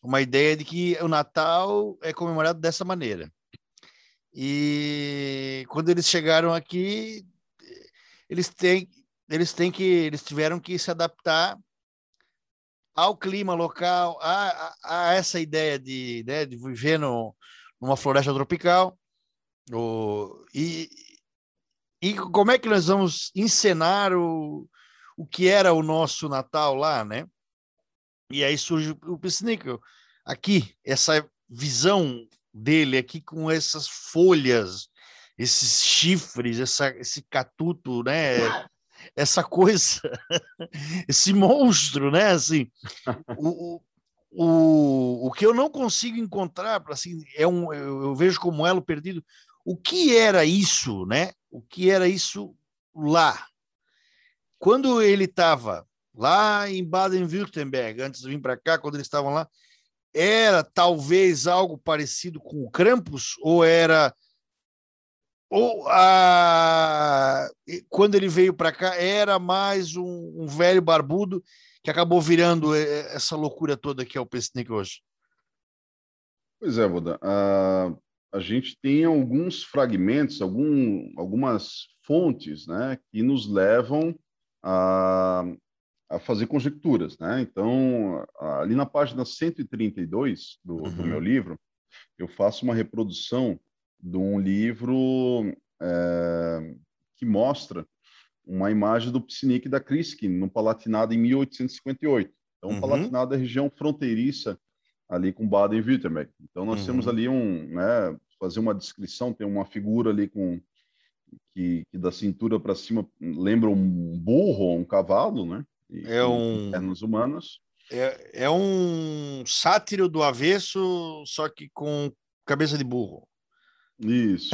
Uma ideia de que o Natal é comemorado dessa maneira. E quando eles chegaram aqui, eles têm, eles têm que, eles tiveram que se adaptar ao clima local, a, a, a essa ideia de, né, de viver no, numa floresta tropical. O, e, e como é que nós vamos encenar o, o que era o nosso Natal lá, né? E aí surge o Pisnico. Aqui, essa visão dele aqui com essas folhas, esses chifres, essa, esse catuto, né? Essa coisa, esse monstro, né? Assim, o, o, o que eu não consigo encontrar, assim, é um, eu, eu vejo como elo perdido. O que era isso, né? O que era isso lá, quando ele estava lá em Baden-Württemberg, antes de vir para cá, quando eles estavam lá, era talvez algo parecido com o Krampus ou era ou a, quando ele veio para cá era mais um, um, velho barbudo que acabou virando essa loucura toda que é o Pesnik hoje? Pois é, Boda. A, a gente tem alguns fragmentos, algum, algumas fontes, né, que nos levam a, a fazer conjecturas, né? Então, ali na página 132 do, uhum. do meu livro, eu faço uma reprodução de um livro é, que mostra uma imagem do Psinic da Kriskin, no Palatinado em 1858. Então, uhum. Palatinado é a região fronteiriça ali com Baden-Württemberg. Então, nós uhum. temos ali um, né, fazer uma descrição, tem uma figura ali com que, que da cintura para cima lembra um burro ou um cavalo, né? E, é um pernas humanas. É, é um sátiro do avesso, só que com cabeça de burro. Isso.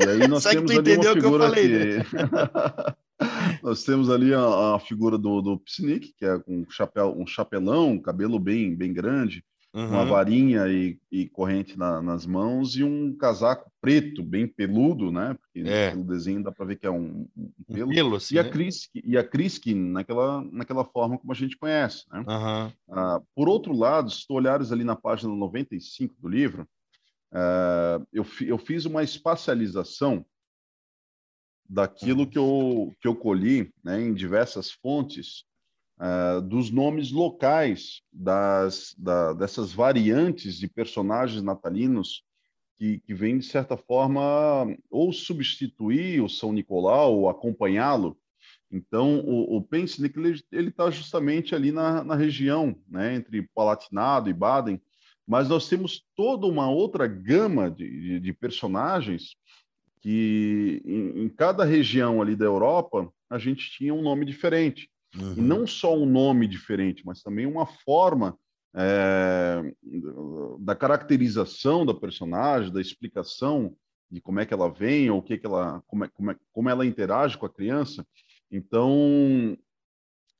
E aí nós temos ali uma figura que, né? nós temos ali a, a, figura do, do Psinic, que é um chapéu, um chapelão, um cabelo bem bem grande, uhum. uma varinha e, e corrente na, nas mãos e um casaco preto, bem peludo, né? Porque é. no desenho dá para ver que é um, um pelo. Um pelo assim, e, a né? Chris, e a Kriski naquela, naquela forma como a gente conhece, né? Uhum. Por outro lado, se tu olhares ali na página 95 do livro, ah, eu, eu fiz uma espacialização daquilo uhum. que eu, que eu colhi né, em diversas fontes uh, dos nomes locais das, da, dessas variantes de personagens natalinos que, que vêm, de certa forma, ou substituir o São Nicolau, ou acompanhá-lo. Então, o, o Pensnick, ele está justamente ali na, na região, né, entre Palatinado e Baden, mas nós temos toda uma outra gama de, de, de personagens que, em, em, cada região ali da Europa, a gente tinha um nome diferente. Uhum. E não só um nome diferente, mas também uma forma é, da caracterização da personagem, da explicação de como é que ela vem, ou o que, que ela, como, é, como, é, como ela interage com a criança. Então,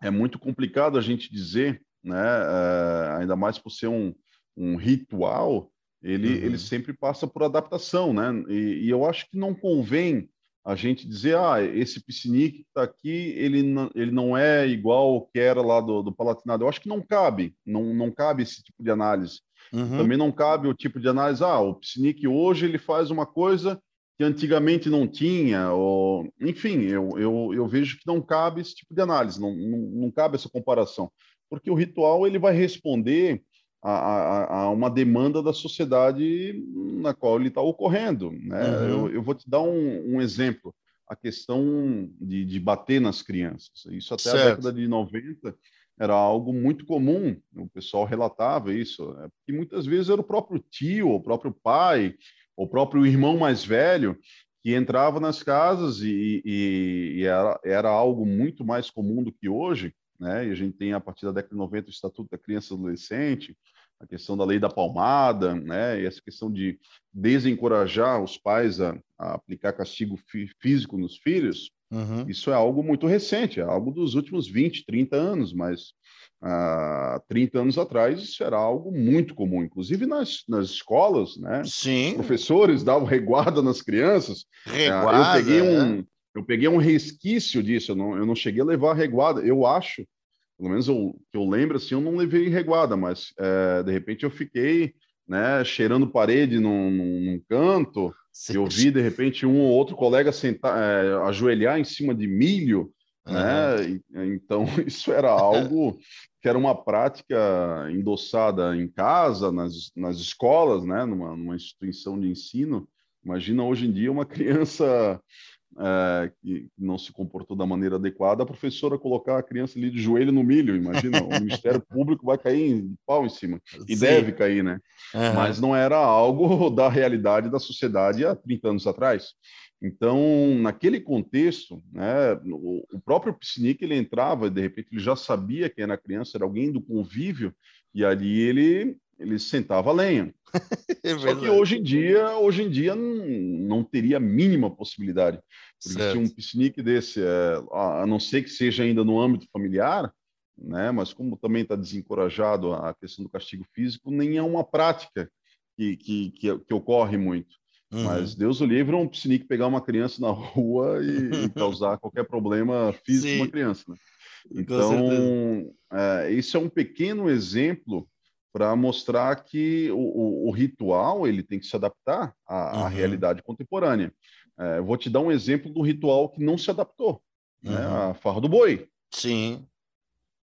é muito complicado a gente dizer, né, é, ainda mais por ser um, um ritual, ele, uhum. ele sempre passa por adaptação, né? E, e, eu acho que não convém a gente dizer, ah, esse piscinique que está aqui, ele não, ele não é igual ao que era lá do, do Palatinado. Eu acho que não cabe, não, não cabe esse tipo de análise. Uhum. Também não cabe o tipo de análise, ah, o piscinique hoje ele faz uma coisa que antigamente não tinha, ou... enfim, eu, eu, eu vejo que não cabe esse tipo de análise, não, não, não cabe essa comparação, porque o ritual ele vai responder a, a, a, uma demanda da sociedade na qual ele está ocorrendo. Né? Uhum. Eu, eu, vou te dar um, um exemplo. A questão de, de, bater nas crianças. Isso até certo. a década de 90 era algo muito comum. O pessoal relatava isso. Né? Porque muitas vezes era o próprio tio, o próprio pai, o próprio irmão mais velho que entrava nas casas e, e, e era, era algo muito mais comum do que hoje. Né? E a gente tem, a partir da década de 90, o Estatuto da Criança e Adolescente, a questão da lei da palmada, né, e essa questão de desencorajar os pais a, a aplicar castigo fí físico nos filhos, uhum. isso é algo muito recente, é algo dos últimos 20, 30 anos, mas há 30 anos atrás isso era algo muito comum, inclusive nas, nas escolas, né? Sim. Os professores davam reguarda nas crianças. Reguarda, eu peguei um, é. eu peguei um resquício disso, eu não, eu não cheguei a levar reguarda. Eu acho pelo menos eu, eu lembro, assim, eu não levei reguada, mas é, de repente eu fiquei né, cheirando parede num, num, num canto, Sim. eu vi de repente um ou outro colega sentar, é, ajoelhar em cima de milho, uhum. né? Então isso era algo que era uma prática endossada em casa, nas, nas escolas, né? Numa, numa instituição de ensino. Imagina hoje em dia uma criança é, que não se comportou da maneira adequada, a professora colocar a criança ali de joelho no milho, imagina, o Ministério Público vai cair em pau em cima, e Sim. deve cair, né? Uhum. Mas não era algo da realidade da sociedade há 30 anos atrás. Então, naquele contexto, né, o, próprio Piscinic, ele entrava, de repente ele já sabia quem era a criança, era alguém do convívio, e ali ele ele sentava a lenha. é Só que hoje em dia, hoje em dia não, não teria a mínima possibilidade. Porque certo. se um piquenique desse, é, a não ser que seja ainda no âmbito familiar, né? Mas como também está desencorajado a questão do castigo físico, nem é uma prática que, que, que, que ocorre muito. Uhum. Mas Deus o livre um psinique pegar uma criança na rua e, e causar qualquer problema físico uma criança. Né? Então, é, isso é um pequeno exemplo para mostrar que o, o, o, ritual ele tem que se adaptar à, uhum. à realidade contemporânea. É, vou te dar um exemplo do ritual que não se adaptou, né? uhum. né? a farra do boi. Sim.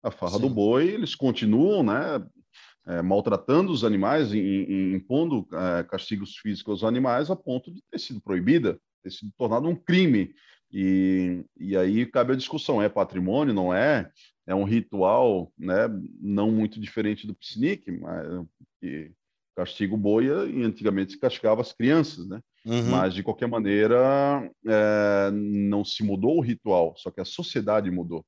A farra Sim. do boi, eles continuam né, é, maltratando os animais, impondo é, castigos físicos aos animais a ponto de ter sido proibida, ter sido tornado um crime. E, e aí cabe a discussão: é patrimônio, não é? é um ritual, né, não muito diferente do piscinique, mas que castiga o boia e antigamente se castigava as crianças, né? Uhum. Mas de qualquer maneira é, não se mudou o ritual, só que a sociedade mudou.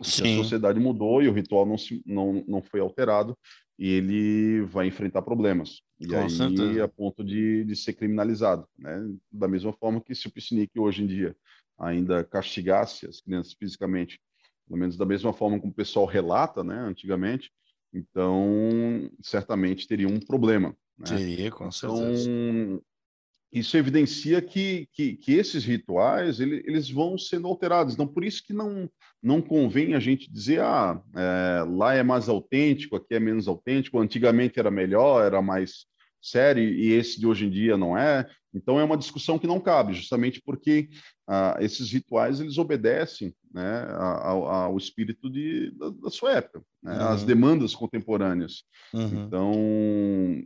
A sociedade mudou e o ritual não, se, não, não foi alterado e ele vai enfrentar problemas. E Com aí certeza. a ponto de, de ser criminalizado, né? Da mesma forma que se o piscinique hoje em dia ainda castigasse as crianças fisicamente pelo menos da mesma forma como o pessoal relata, né, antigamente, então certamente teria um problema. Né? Teria, com então, certeza. Então, isso evidencia que, que, que esses rituais ele, eles vão sendo alterados. Então, por isso que não, não convém a gente dizer, ah, é, lá é mais autêntico, aqui é menos autêntico, antigamente era melhor, era mais sério, e esse de hoje em dia não é. Então, é uma discussão que não cabe, justamente porque ah, esses rituais eles obedecem né, ao, ao espírito de, da, da sua época, né, uhum. às demandas contemporâneas. Uhum. Então,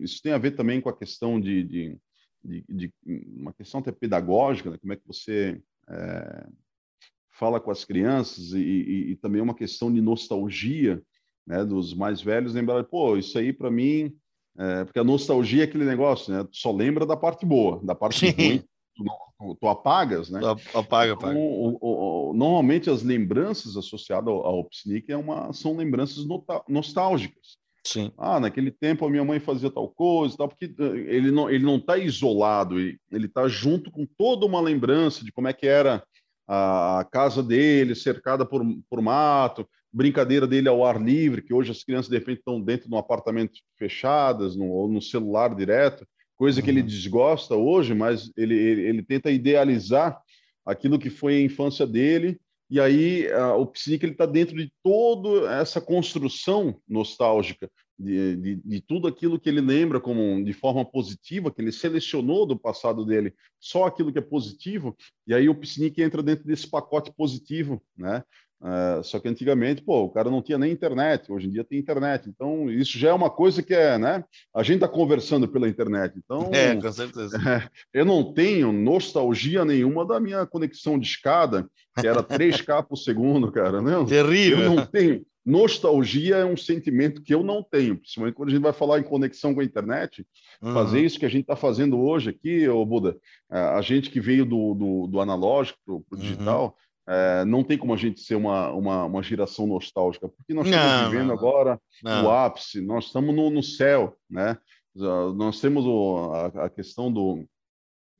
isso tem a ver também com a questão de, de, de, de uma questão até pedagógica, né, como é que você é, fala com as crianças, e, e, e, também uma questão de nostalgia né, dos mais velhos, lembrar, pô, isso aí para mim, é, porque a nostalgia é aquele negócio, né, só lembra da parte boa, da parte ruim tu, não, tu apagas, né? Apaga, apaga. Então, o, o, o, normalmente as lembranças associadas ao, ao Psnick é uma, são lembranças nostálgicas. Sim. Ah, naquele tempo a minha mãe fazia tal coisa, tal, porque eh, ele não ele não está isolado, ele está junto com toda uma lembrança de como é que era a, a casa dele, cercada por, por mato, brincadeira dele ao ar livre, que hoje as crianças de repente estão dentro de um apartamento fechadas, no, ou no celular direto coisa que ele uhum. desgosta hoje, mas ele, ele, ele, tenta idealizar aquilo que foi a infância dele, e aí a, o psique está dentro de toda essa construção nostálgica, de, de, de, tudo aquilo que ele lembra como de forma positiva, que ele selecionou do passado dele, só aquilo que é positivo, e aí o psique entra dentro desse pacote positivo, né? Uh, só que antigamente, pô, o cara não tinha nem internet, hoje em dia tem internet, então isso já é uma coisa que é, né? A gente está conversando pela internet, então. É, com certeza. É, eu não tenho nostalgia nenhuma da minha conexão de escada, que era 3K por segundo, cara, né? Terrível. Eu não tenho. Nostalgia é um sentimento que eu não tenho, principalmente quando a gente vai falar em conexão com a internet. Uhum. Fazer isso que a gente está fazendo hoje aqui, ô Buda, é, a gente que veio do, do, do analógico para o uhum. digital. Uhum é, não tem como a gente ser uma, uma, uma geração nostálgica, porque nós estamos não, vivendo não, agora não. o ápice, nós estamos no, no céu, né? Nós temos o, a, a, questão do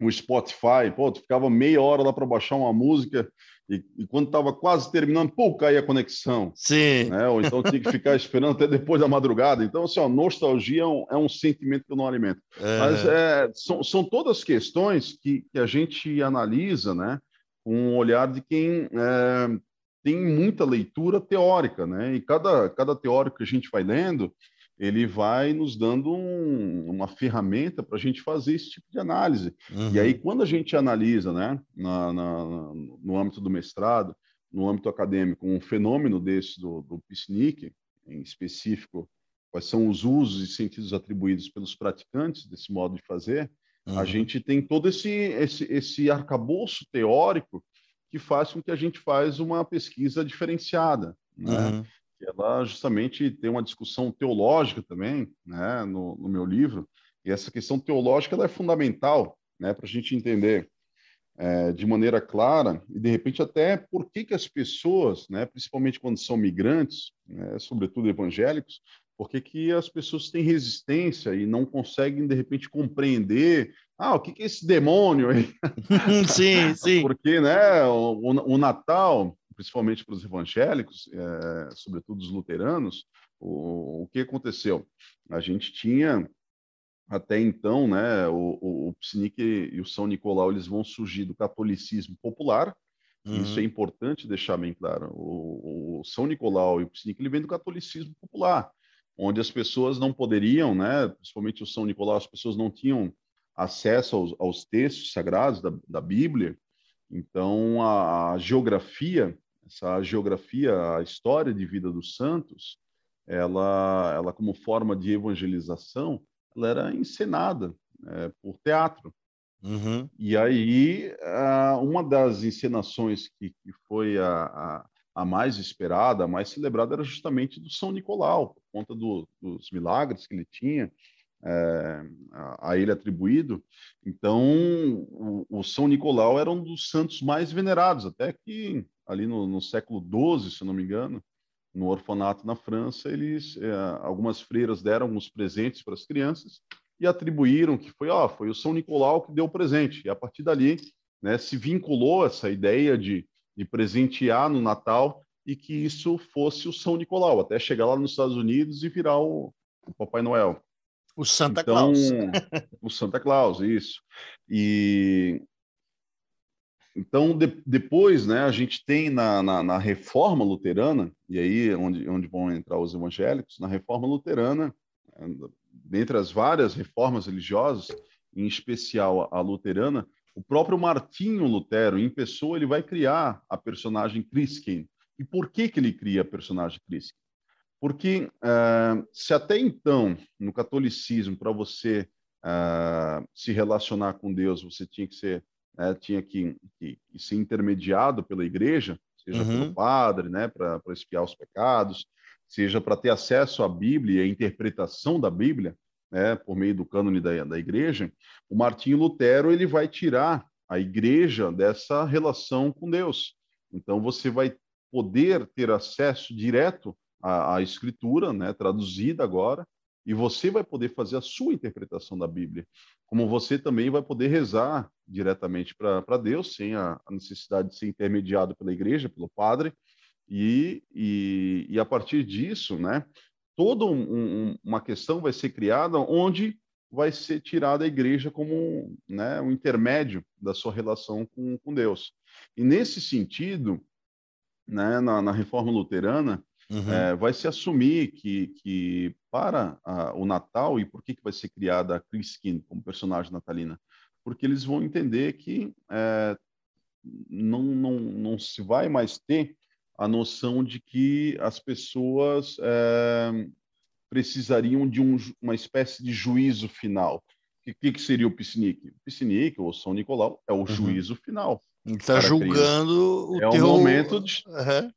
o Spotify, pô, tu ficava meia hora lá para baixar uma música e, e quando estava quase terminando, pô, caía a conexão. Sim. Né? Ou então tinha que ficar esperando até depois da madrugada. Então, assim, a nostalgia é um, é um, sentimento que eu não alimento. É. Mas é, são, são todas questões que, que a gente analisa, né? Um olhar de quem é, tem muita leitura teórica, né? E cada, cada teórico que a gente vai lendo, ele vai nos dando um, uma ferramenta para a gente fazer esse tipo de análise. Uhum. E aí, quando a gente analisa, né, na, na, no âmbito do mestrado, no âmbito acadêmico, um fenômeno desse do, do PSNIC, em específico, quais são os usos e sentidos atribuídos pelos praticantes desse modo de fazer, Uhum. A gente tem todo esse, esse, esse arcabouço teórico que faz com que a gente faz uma pesquisa diferenciada, né? Uhum. Ela justamente tem uma discussão teológica também, né, no, no meu livro, e essa questão teológica ela é fundamental, né, para a gente entender é, de maneira clara e de repente até por que que as pessoas, né, principalmente quando são migrantes, né, sobretudo evangélicos, por que, que as pessoas têm resistência e não conseguem, de repente, compreender ah, o que, que é esse demônio aí? sim, sim. Porque, né, o, o, Natal, principalmente para os evangélicos, é, sobretudo os luteranos, o, o que aconteceu? A gente tinha até então, né, o, o, o e o São Nicolau eles vão surgir do catolicismo popular. Uhum. Isso é importante deixar bem claro. O, o São Nicolau e o Psinic ele vem do catolicismo popular, onde as pessoas não poderiam, né, principalmente o São Nicolau, as pessoas não tinham acesso aos, aos textos sagrados da, da Bíblia. Então a, a geografia, essa geografia, a história de vida dos santos, ela, ela como forma de evangelização, ela era encenada é, por teatro. Uhum. E aí, uma das encenações que, que foi a, a, a, mais esperada, a mais celebrada, era justamente do São Nicolau, por conta do, dos milagres que ele tinha é, a, a, ele atribuído. Então, o, o, São Nicolau era um dos santos mais venerados, até que ali no, no século XII, se não me engano, no orfanato na França, eles é, algumas freiras deram alguns presentes para as crianças e atribuíram que foi, ó, foi o São Nicolau que deu o presente. E a partir dali, né, se vinculou essa ideia de, de presentear no Natal e que isso fosse o São Nicolau, até chegar lá nos Estados Unidos e virar o, o Papai Noel. O Santa então, Claus. o Santa Claus, isso. E então, de, depois, né, a gente tem na, na, na, reforma luterana, e aí onde, onde vão entrar os evangélicos, na reforma luterana, dentre as várias reformas religiosas, em especial a, a luterana, o próprio Martinho Lutero, em pessoa, ele vai criar a personagem Criskin. E por que, que ele cria a personagem Criskin? Porque uh, se até então, no catolicismo, para você uh, se relacionar com Deus, você tinha que ser né, tinha que, que, que, ser intermediado pela igreja, seja uhum. pelo padre, né, para espiar os pecados, seja para ter acesso à Bíblia e à interpretação da Bíblia, né, por meio do cânone da, da igreja, o Martinho Lutero ele vai tirar a igreja dessa relação com Deus. Então você vai poder ter acesso direto à, à escritura, né, traduzida agora, e você vai poder fazer a sua interpretação da Bíblia, como você também vai poder rezar diretamente para Deus, sem a, a, necessidade de ser intermediado pela igreja, pelo padre, e, e, e a partir disso, né, toda um, um, uma questão vai ser criada onde vai ser tirada a igreja como né, um intermédio da sua relação com, com Deus. E nesse sentido, né, na, na reforma luterana, Uhum. É, vai se assumir que, que para a, o Natal, e por que, que vai ser criada a Chris Skin como personagem natalina? Porque eles vão entender que é, não, não, não se vai mais ter a noção de que as pessoas é, precisariam de um, uma espécie de juízo final. O que, que, seria o piscinique? O piscinique, ou São Nicolau, é o uhum. juízo final. Está julgando o é teu... um momento de... Uhum.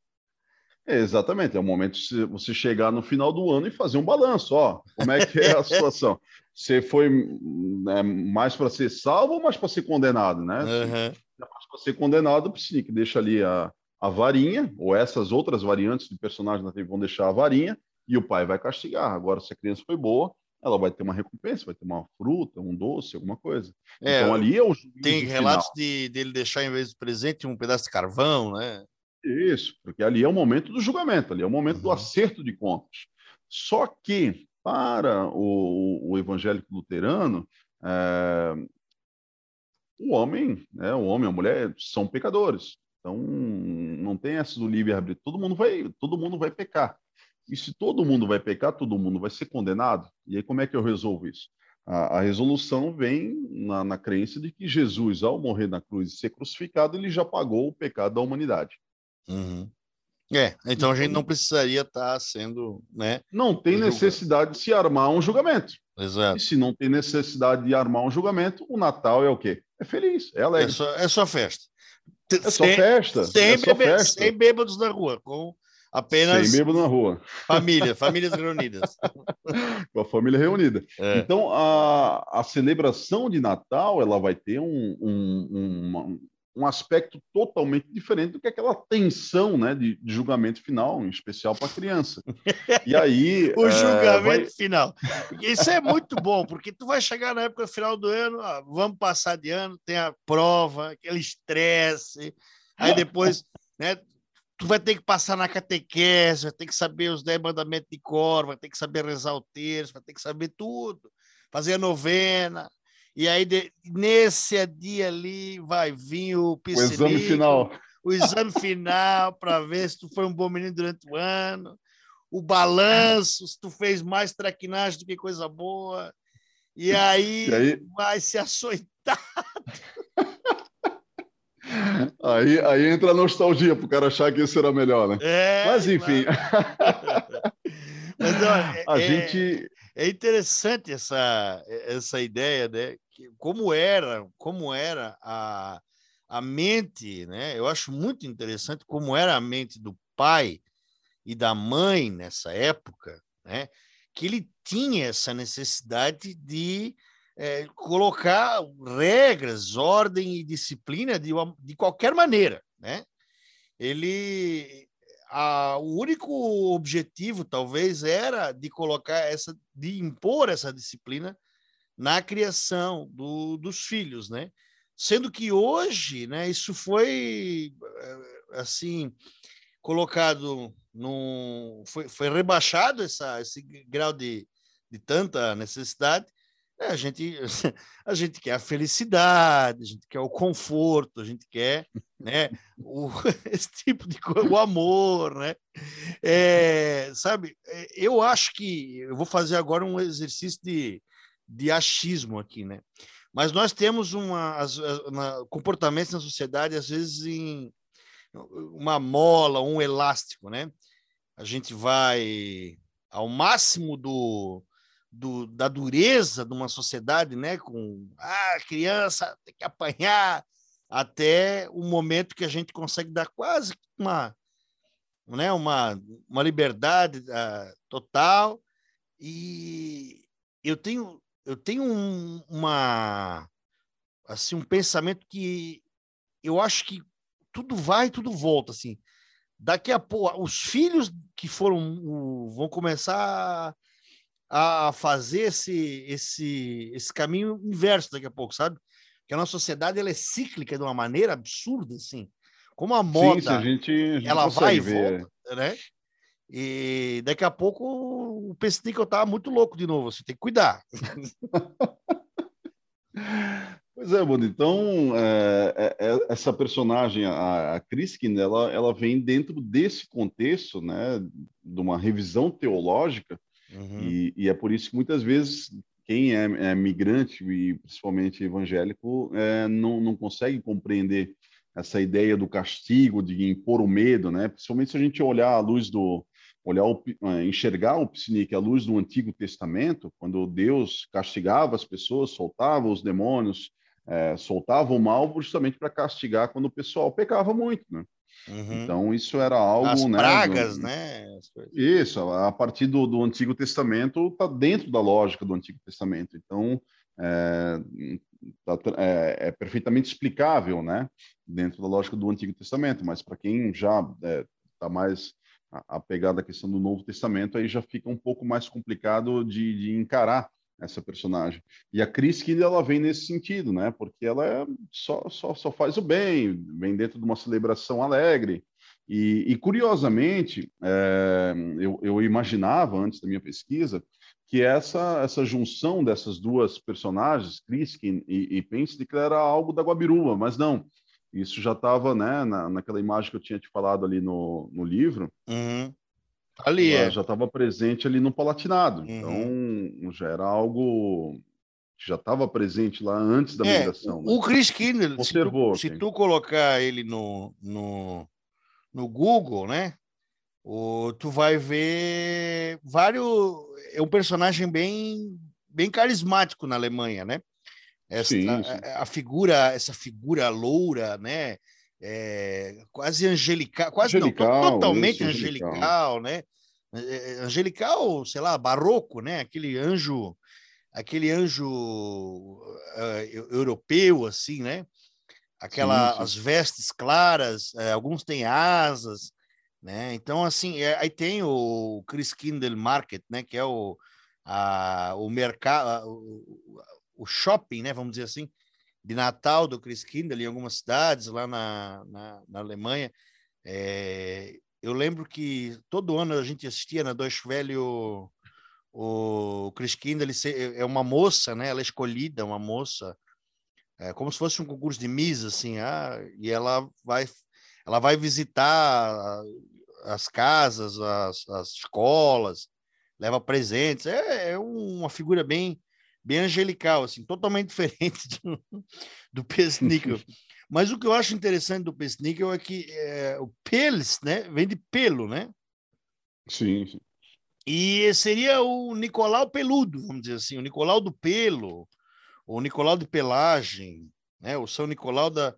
É, exatamente, é o momento de você chegar no final do ano e fazer um balanço. Ó, como é que é a situação? Você foi né, mais para ser salvo ou mais para ser condenado, né? Uhum. Mais para ser condenado, sim, que deixa ali a, a varinha, ou essas outras variantes de personagem na TV vão deixar a varinha e o pai vai castigar. Agora, se a criança foi boa, ela vai ter uma recompensa, vai ter uma fruta, um doce, alguma coisa. É, então ali é o Tem relatos de dele deixar, em vez de presente, um pedaço de carvão, né? Isso, porque ali é o momento do julgamento, ali é o momento uhum. do acerto de contas. Só que, para o, o evangélico luterano, é, o homem, né, o homem e a mulher são pecadores. Então, não tem essa do livre-arbítrio. Todo mundo vai, todo mundo vai pecar. E se todo mundo vai pecar, todo mundo vai ser condenado. E aí, como é que eu resolvo isso? A, a resolução vem na, na crença de que Jesus, ao morrer na cruz e ser crucificado, ele já pagou o pecado da humanidade. Uhum. É, então a gente não precisaria estar tá sendo, né? Não tem necessidade de se armar um julgamento. Exato. E se não tem necessidade de armar um julgamento, o Natal é o quê? É feliz, é alegre. É só, é só festa. É só sem, festa. Sem, é só bebê, festa. sem bêbados na rua, com apenas. Sem bêbados na rua. Família, famílias reunidas. com a família reunida. É. Então, a, a celebração de Natal ela vai ter um, um, um aspecto totalmente diferente do que aquela tensão né, de, de julgamento final, em especial para a criança. E aí. o é, julgamento vai... final. Isso é muito bom, porque tu vai chegar na época final do ano, ó, vamos passar de ano, tem a prova, aquele estresse, aí depois, né? tu vai ter que passar na catequese, vai ter que saber os dez mandamentos de cor, vai ter que saber rezar o terço, vai ter que saber tudo, fazer a novena. E aí, de, nesse dia ali, vai vir o piscinico, o exame final, o exame final para ver se tu foi um bom menino durante o ano, o balanço, se tu fez mais traquinagem do que coisa boa. E aí, e aí... vai se açoitar. Aí, aí entra a nostalgia para o cara achar que isso era melhor, né? É, mas enfim. Mas, olha, a é, gente é interessante essa essa ideia, né? Como era, como era a, a mente, né? Eu acho muito interessante como era a mente do pai e da mãe nessa época, né? Que ele tinha essa necessidade de é, colocar regras, ordem e disciplina de, uma, de qualquer maneira, né? Ele, a, o único objetivo talvez era de colocar essa, de impor essa disciplina na criação do, dos filhos, né? Sendo que hoje, né, isso foi eh, assim colocado num, foi, foi rebaixado essa, esse grau de, de tanta necessidade é, a, gente, a gente quer a felicidade, a gente quer o conforto, a gente quer né, o, esse tipo de coisa, o amor, né? É, sabe, é, eu acho que eu vou fazer agora um exercício de, de achismo aqui, né? Mas nós temos uma, uma comportamentos na sociedade, às vezes, em uma mola, um elástico, né? A gente vai ao máximo do, do, da dureza de uma sociedade, né? Com ah, criança tem que apanhar até o momento que a gente consegue dar quase uma, né? Uma, uma liberdade uh, total e eu tenho eu tenho um, uma assim um pensamento que eu acho que tudo vai tudo volta assim daqui a pouco os filhos que foram vão começar a fazer esse, esse, esse caminho inverso daqui a pouco, sabe? Que a nossa sociedade ela é cíclica de uma maneira absurda, assim. Como a moda, Sim, a gente, a gente ela vai e volta, né? E daqui a pouco o eu tá muito louco de novo, você tem que cuidar. Pois é, Bruno. Então, é, é, é, essa personagem, a, a Kriskin, ela, ela vem dentro desse contexto, né, de uma revisão teológica, Uhum. E, e, é por isso que muitas vezes quem é, é migrante e principalmente evangélico é, não, não consegue compreender essa ideia do castigo, de impor o medo, né? Principalmente se a gente olhar a luz do olhar o, é, enxergar o psinique à luz do Antigo Testamento, quando Deus castigava as pessoas, soltava os demônios, é, soltava o mal justamente para castigar quando o pessoal pecava muito, né? Uhum. Então, isso era algo. As né, pragas, do... né? Isso, a partir do, do Antigo Testamento, está dentro da lógica do Antigo Testamento. Então, é, tá, é, é, perfeitamente explicável, né? Dentro da lógica do Antigo Testamento, mas para quem já está é, tá mais apegado à questão do Novo Testamento, aí já fica um pouco mais complicado de, de encarar essa personagem. E a Chris Kidd, ela vem nesse sentido, né? Porque ela é, só, só, só faz o bem, vem dentro de uma celebração alegre. E, e curiosamente, é, eu, eu, imaginava, antes da minha pesquisa, que essa, essa junção dessas duas personagens, Criskin e, e Pensy, era algo da Guabiruba, mas não. Isso já estava né, na, naquela imagem que eu tinha te falado ali no, no livro. Uhum. Ali é. já estava presente ali no Palatinado. Uhum. Então já era algo que já estava presente lá antes da é, migração. O, né? Chris Kindle, se, tu, se tu colocar ele no, no, no Google, né? O, tu vai ver vários. É um personagem bem, bem carismático na Alemanha, né? Essa, sim, sim. A, a, figura, essa figura loura, né? É, quase angelical, quase angelical, não, totalmente isso, angelical, angelical, né? É, é, angelical, sei lá, barroco, né? Aquele anjo, aquele anjo uh, europeu, assim, né? Aquela, sim, sim. as vestes claras, uh, alguns têm asas, né? Então, assim, é, aí tem o Chris Kindle Market, né? Que é o, a, o mercado, o, o shopping, né? Vamos dizer assim, de Natal do Chris Kindle em algumas cidades lá na, na, na Alemanha. É, eu lembro que todo ano a gente assistia na Dois Velho o Chris Kinder, ele é uma moça, né? Ela é escolhida, uma moça, é como se fosse um concurso de Miss, assim, ah, e ela vai, ela vai visitar as casas, as, as escolas, leva presentes, é, é uma figura bem, bem angelical, assim, totalmente diferente do, do Pesnickel. Mas o que eu acho interessante do Pesnickel é que é, o Pels, né, vem de pelo, né? Sim, sim. E seria o Nicolau Peludo, vamos dizer assim, o Nicolau do Pelo, o Nicolau de Pelagem, né? o São Nicolau da,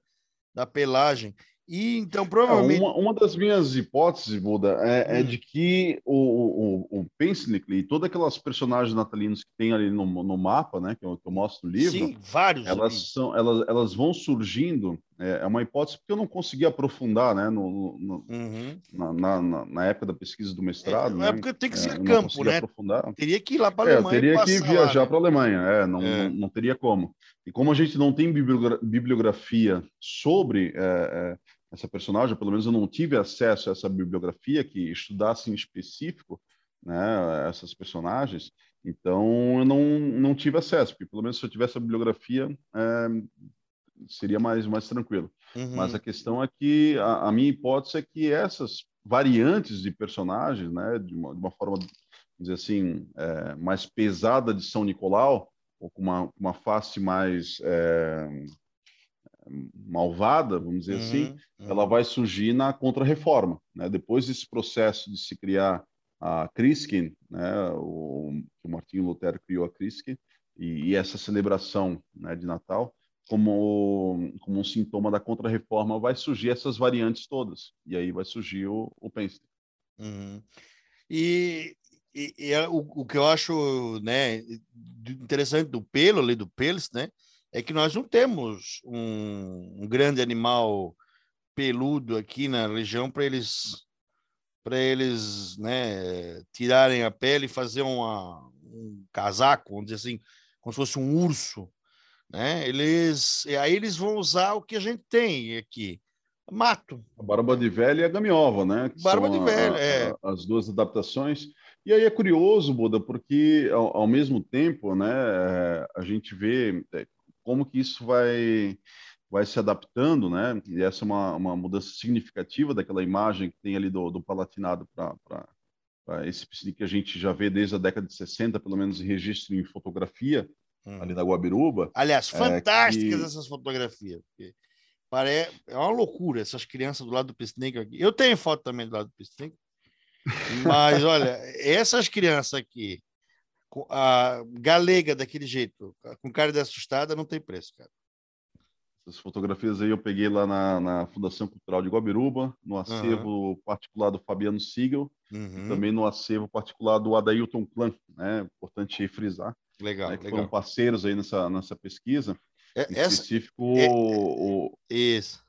da Pelagem. E então, provavelmente. uma, uma, das minhas hipóteses, Buda, é, é hum. é de que o, o, o Pensnick e todas aquelas personagens natalinos que tem ali no, no mapa, né, que eu, que eu mostro no livro, Sim, vários elas, são, elas, elas vão surgindo. É, é uma hipótese que eu não consegui aprofundar né, no, no uhum. na, na, na, época da pesquisa do mestrado. É, é porque tem que ser é, campo, né? Aprofundar. Teria que ir lá para a Alemanha. É, teria que viajar para a Alemanha, é, não, não, não, teria como. E como a gente não tem bibliografia sobre é, essa personagem, pelo menos eu não tive acesso a essa bibliografia que estudasse em específico né, essas personagens, então eu não, não tive acesso, porque pelo menos se eu tivesse a bibliografia é, seria mais, mais tranquilo. Uhum. Mas a questão é que a, a, minha hipótese é que essas variantes de personagens, né, de uma, de uma forma, dizer assim, é, mais pesada de São Nicolau, ou com uma, uma face mais é, malvada, vamos dizer assim, uhum, assim, ela vai surgir na Contra-Reforma. Né? Depois desse processo de se criar a Criskin, né? o, o Martinho Lutero criou a Criskin, e, e essa celebração né, de Natal, como, como um sintoma da Contra-Reforma, vai surgir essas variantes todas. E aí vai surgir o, o Penster. Uhum. E, e, e, é o, o que eu acho né, interessante do pelo ali, do pelos, né? é que nós não temos um, um grande animal peludo aqui na região para eles para eles né, tirarem a pele e fazer uma, um casaco, vamos dizer assim, como se fosse um urso, né? Eles aí eles vão usar o que a gente tem aqui, mato. A barba de velho e a gamiova, né? Que barba de velho, a, é. A, as duas adaptações. E aí é curioso, Buda, porque ao, ao mesmo tempo, né, a gente vê é, como que isso vai vai se adaptando, né? E essa é uma, uma mudança significativa daquela imagem que tem ali do, do Palatinado para esse piscine que a gente já vê desde a década de 60, pelo menos em registro em fotografia, hum. ali da Guabiruba. Aliás, é, fantásticas que... essas fotografias. Parece, é uma loucura essas crianças do lado do piscine aqui. Eu tenho foto também do lado do piscine. Mas olha, essas crianças aqui, a galega daquele jeito, com cara de assustada, não tem preço, cara. Essas fotografias aí eu peguei lá na, na Fundação Cultural de Guabiruba, no acervo uhum. particular do Fabiano Siegel, uhum. também no acervo particular do Adailton Plan, né? Importante frisar. Legal, né? que legal. Foram parceiros aí nessa, nessa pesquisa. É, em essa, específico, é, o, isso.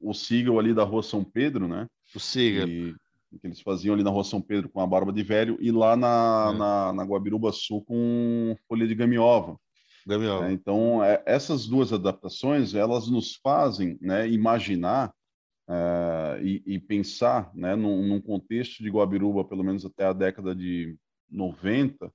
o, o ali da Rua São Pedro, né? O Siegel. E, que eles faziam ali na Rua São Pedro com a barba de velho e lá na, é. na, na, Guabiruba Sul com folha de gamiova. gamiova. É, então, é, essas duas adaptações, elas nos fazem né, imaginar é, e, e, pensar né, num, num, contexto de Guabiruba, pelo menos até a década de 90,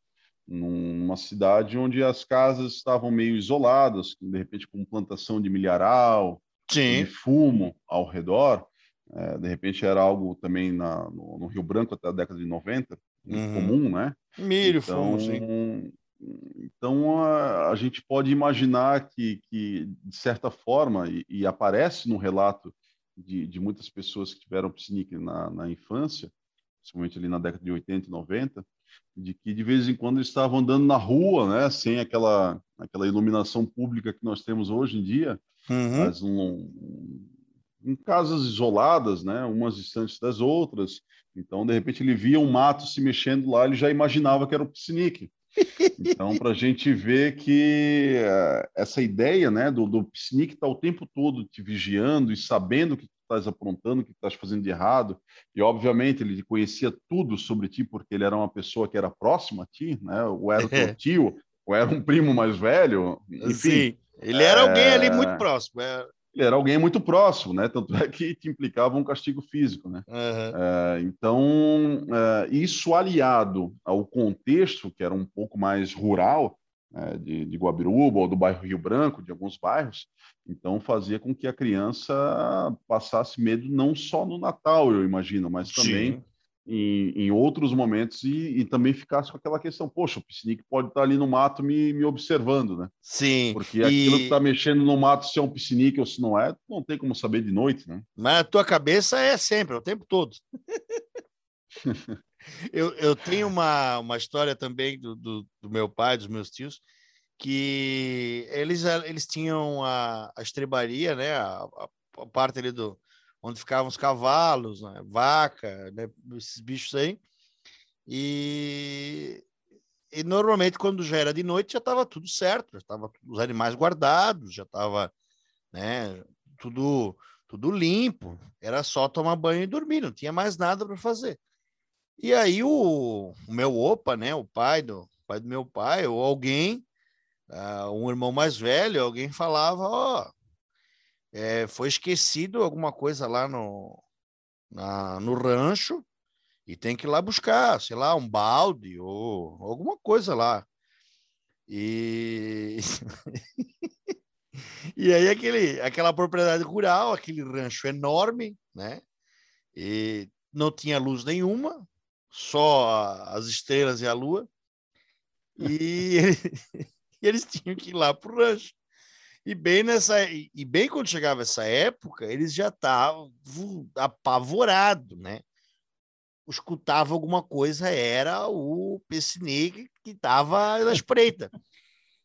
numa cidade onde as casas estavam meio isoladas, de repente com plantação de milharal, Sim. de fumo ao redor, é, de repente era algo também na, no, no, Rio Branco até a década de 90, uhum. comum, né? Milho, então, fumo, sim. Então a, a, gente pode imaginar que, que de certa forma, e, e aparece no relato de, de, muitas pessoas que tiveram psinique na, na infância, principalmente ali na década de 80 e 90, de que de vez em quando eles estavam andando na rua, né, sem aquela, aquela iluminação pública que nós temos hoje em dia, uhum. mas um, em casas isoladas, né, umas distantes das outras. Então, de repente, ele via um mato se mexendo lá, ele já imaginava que era o piscinique. Então, para a gente ver que uh, essa ideia né, do, do piscinique estar tá o tempo todo te vigiando e sabendo o que estás aprontando, o que estás fazendo de errado, e obviamente ele conhecia tudo sobre ti, porque ele era uma pessoa que era próxima a ti, né, ou era o teu tio, ou era um primo mais velho, enfim. Sim, ele era é... alguém ali muito próximo. É ele era alguém muito próximo, né? Tanto é que te implicava um castigo físico, né? Uhum. É, então, é, isso aliado ao contexto, que era um pouco mais rural, é, de, de Guabiruba ou do bairro Rio Branco, de alguns bairros, então fazia com que a criança passasse medo não só no Natal, eu imagino, mas também em, em outros momentos e, e, também ficasse com aquela questão, poxa, o piscinique pode estar ali no mato me, me observando, né? Sim. Porque aquilo que está mexendo no mato, se é um piscinique ou se não é, não tem como saber de noite, né? Mas a tua cabeça é sempre, é o tempo todo. eu, eu tenho uma, uma história também do, do, do, meu pai, dos meus tios, que eles, eles tinham a, a estrebaria, né? A, a, a parte ali do, onde ficavam os cavalos, né? vaca, né? esses bichos aí. E, e normalmente, quando já era de noite, já estava tudo certo, já estava os animais guardados, já estava né? tudo, tudo limpo, era só tomar banho e dormir, não tinha mais nada para fazer. E aí o, o, meu opa, né, o pai do pai do meu pai, ou alguém, uh, um irmão mais velho, alguém falava, ó, oh, é, foi esquecido alguma coisa lá no, na, no rancho e tem que ir lá buscar, sei lá, um balde ou alguma coisa lá. E, e aí aquele, aquela propriedade rural, aquele rancho enorme, né? E não tinha luz nenhuma, só as estrelas e a lua. E, e eles tinham que ir lá para o rancho. E bem nessa e bem quando chegava essa época, eles já estavam apavorados, né? Escutava alguma coisa, era o Pessinig que estava na espreita.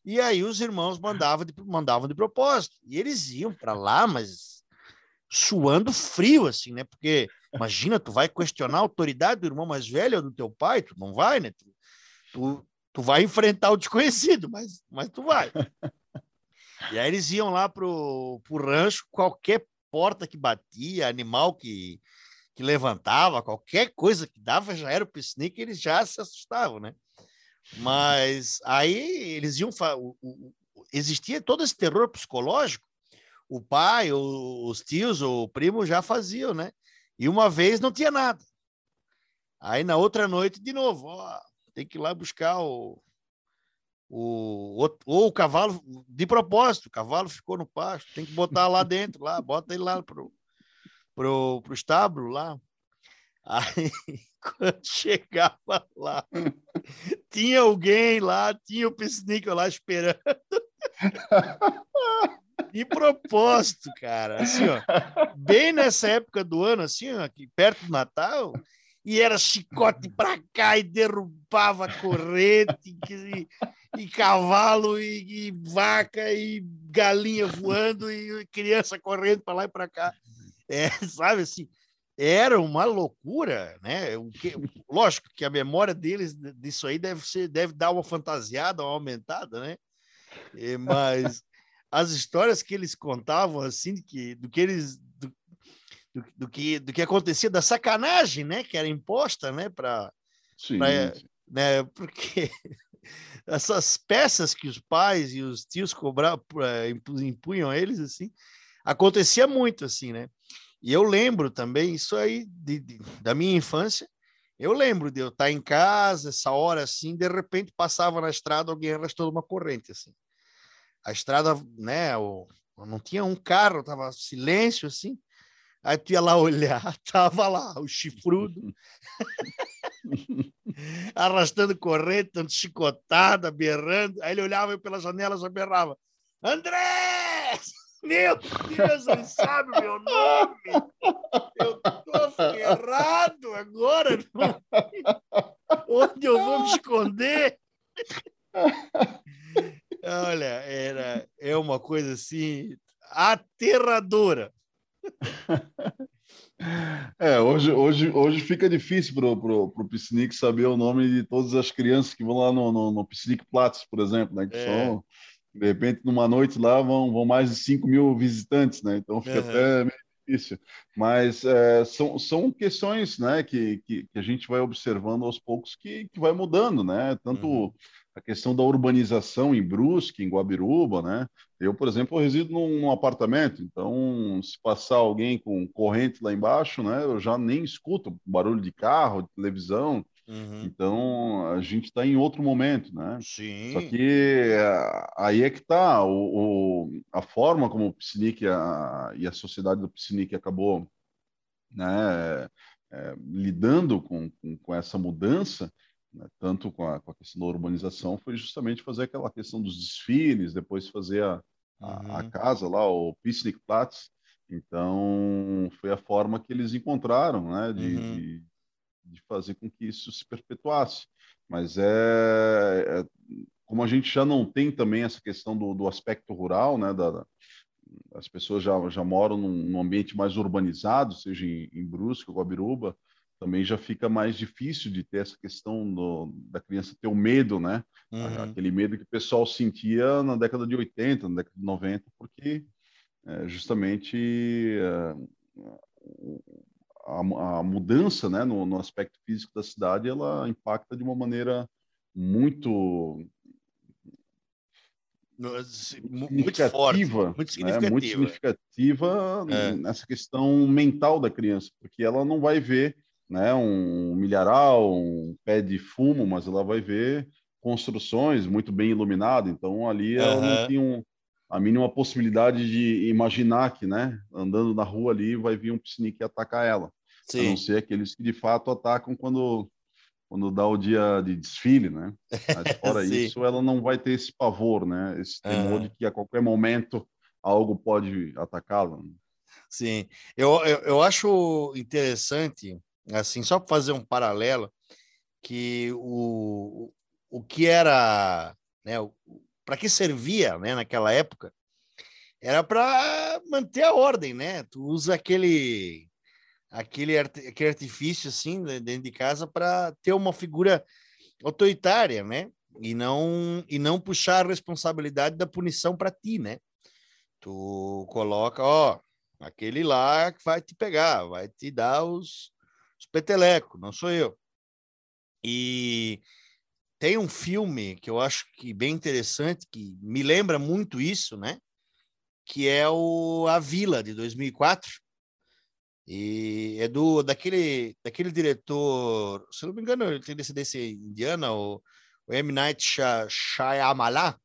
E aí os irmãos mandavam de, mandavam de propósito. E eles iam para lá, mas suando frio, assim, né? Porque imagina, tu vai questionar a autoridade do irmão mais velho ou do teu pai, tu não vai, né? Tu, tu, tu vai enfrentar o desconhecido, mas, mas tu vai. E aí eles iam lá pro, pro rancho, qualquer porta que batia, animal que, que levantava, qualquer coisa que dava já era o piquenique, eles já se assustavam, né? Mas aí eles iam. O, o, existia todo esse terror psicológico. O pai, os tios, o primo já faziam, né? E uma vez não tinha nada. Aí na outra noite, de novo, ó, tem que ir lá buscar o, o, ou o cavalo, de propósito, o cavalo ficou no pasto, tem que botar lá dentro, lá, bota ele lá pro, pro, pro estábulo lá. Aí, quando chegava lá, tinha alguém lá, tinha o pisciníquel lá esperando. De propósito, cara. Assim, ó, bem nessa época do ano, assim, ó, aqui perto do Natal, e era chicote para cá e derrubava corrente e, e cavalo e, e, vaca e galinha voando e criança correndo para lá e para cá. É, sabe assim, era uma loucura, né? O que, lógico que a memória deles disso aí deve ser, deve dar uma fantasiada, uma aumentada, né? Mas as histórias que eles contavam assim que do que eles do, do, do, que, do que acontecia, da sacanagem né, que era imposta né, para. Né, porque essas peças que os pais e os tios cobravam, impunham a eles, assim, acontecia muito, assim, né? E eu lembro também, isso aí de, de, da minha infância, eu lembro de eu estar em casa, essa hora assim, de repente passava na estrada, alguém arrastou uma corrente, assim. A estrada, né, o, não tinha um carro, tava silêncio, assim, Aí tu ia lá olhar, tava lá o chifrudo, arrastando corrente, dando chicotada, berrando. Aí ele olhava pela janela e berrava: André! Meu Deus, ele sabe meu nome! Eu tô ferrado agora! Onde eu vou me esconder? Olha, era, é uma coisa assim aterradora. É, hoje, hoje, hoje fica difícil para o Piscinic saber o nome de todas as crianças que vão lá no, no, no Piscinic por exemplo, né? Que é. são, de repente, numa noite lá vão, vão mais de 5 mil visitantes, né? Então fica uhum. até meio difícil. Mas é, são, são questões né, que, que, que, a gente vai observando aos poucos que, que vai mudando, né? Tanto uhum. A questão da urbanização em Brusque, em Guabiruba, né? Eu, por exemplo, resido num, apartamento, então se passar alguém com corrente lá embaixo, né, eu já nem escuto barulho de carro, de televisão, Uhum. Então, a gente está em outro momento, né? Sim. Só que eh, aí é que está o, o, a forma como o Piscinic e a sociedade do Piscinic acabou né, é, lidando com, com, com, essa mudança, né, tanto com a, com a, questão da urbanização, foi justamente fazer aquela questão dos desfiles, depois fazer a, uhum. a, casa lá, o Piscnicplatz. Então, foi a forma que eles encontraram né, de, uhum. de de fazer com que isso se perpetuasse. Mas é, é como a gente já não tem também essa questão do, do aspecto rural, né, da, as pessoas já, já moram num, num ambiente mais urbanizado, seja em, em Brusque ou Guabiruba, também já fica mais difícil de ter essa questão do, da criança ter o medo, né? Uhum. Aquele medo que o pessoal sentia na década de 80, na década de 90, porque é, justamente é, a, a mudança né, no, no, aspecto físico da cidade ela impacta de uma maneira muito muito forte, muito significativa, né? muito significativa é. nessa questão mental da criança, porque ela não vai ver né, um milharal, um pé de fumo, mas ela vai ver construções muito bem iluminadas. Então ali ela não tem um, a mínima possibilidade de imaginar que, né, andando na rua ali, vai vir um psinique atacar ela. Sim. A não ser aqueles que de fato atacam quando, quando dá o dia de desfile, né? Mas fora isso, ela não vai ter esse pavor, né? Esse temor uhum. de que a qualquer momento algo pode atacá-la. Sim, eu, eu, eu acho interessante, assim, só para fazer um paralelo, que o, o que era, né, para que servia, né, naquela época, era para manter a ordem, né? Tu usa aquele aquele, aquele artifício assim dentro de casa para ter uma figura autoritária, né? E não e não puxar a responsabilidade da punição para ti, né? Tu coloca, ó, aquele lá que vai te pegar, vai te dar os, os petelecos, não sou eu. E tem um filme que eu acho que bem interessante, que me lembra muito isso, né? Que é o A Vila, de 2004. E é do, daquele, daquele diretor, se não me engano, ele tem descendência indiana, o, o M. Night Shyamalan.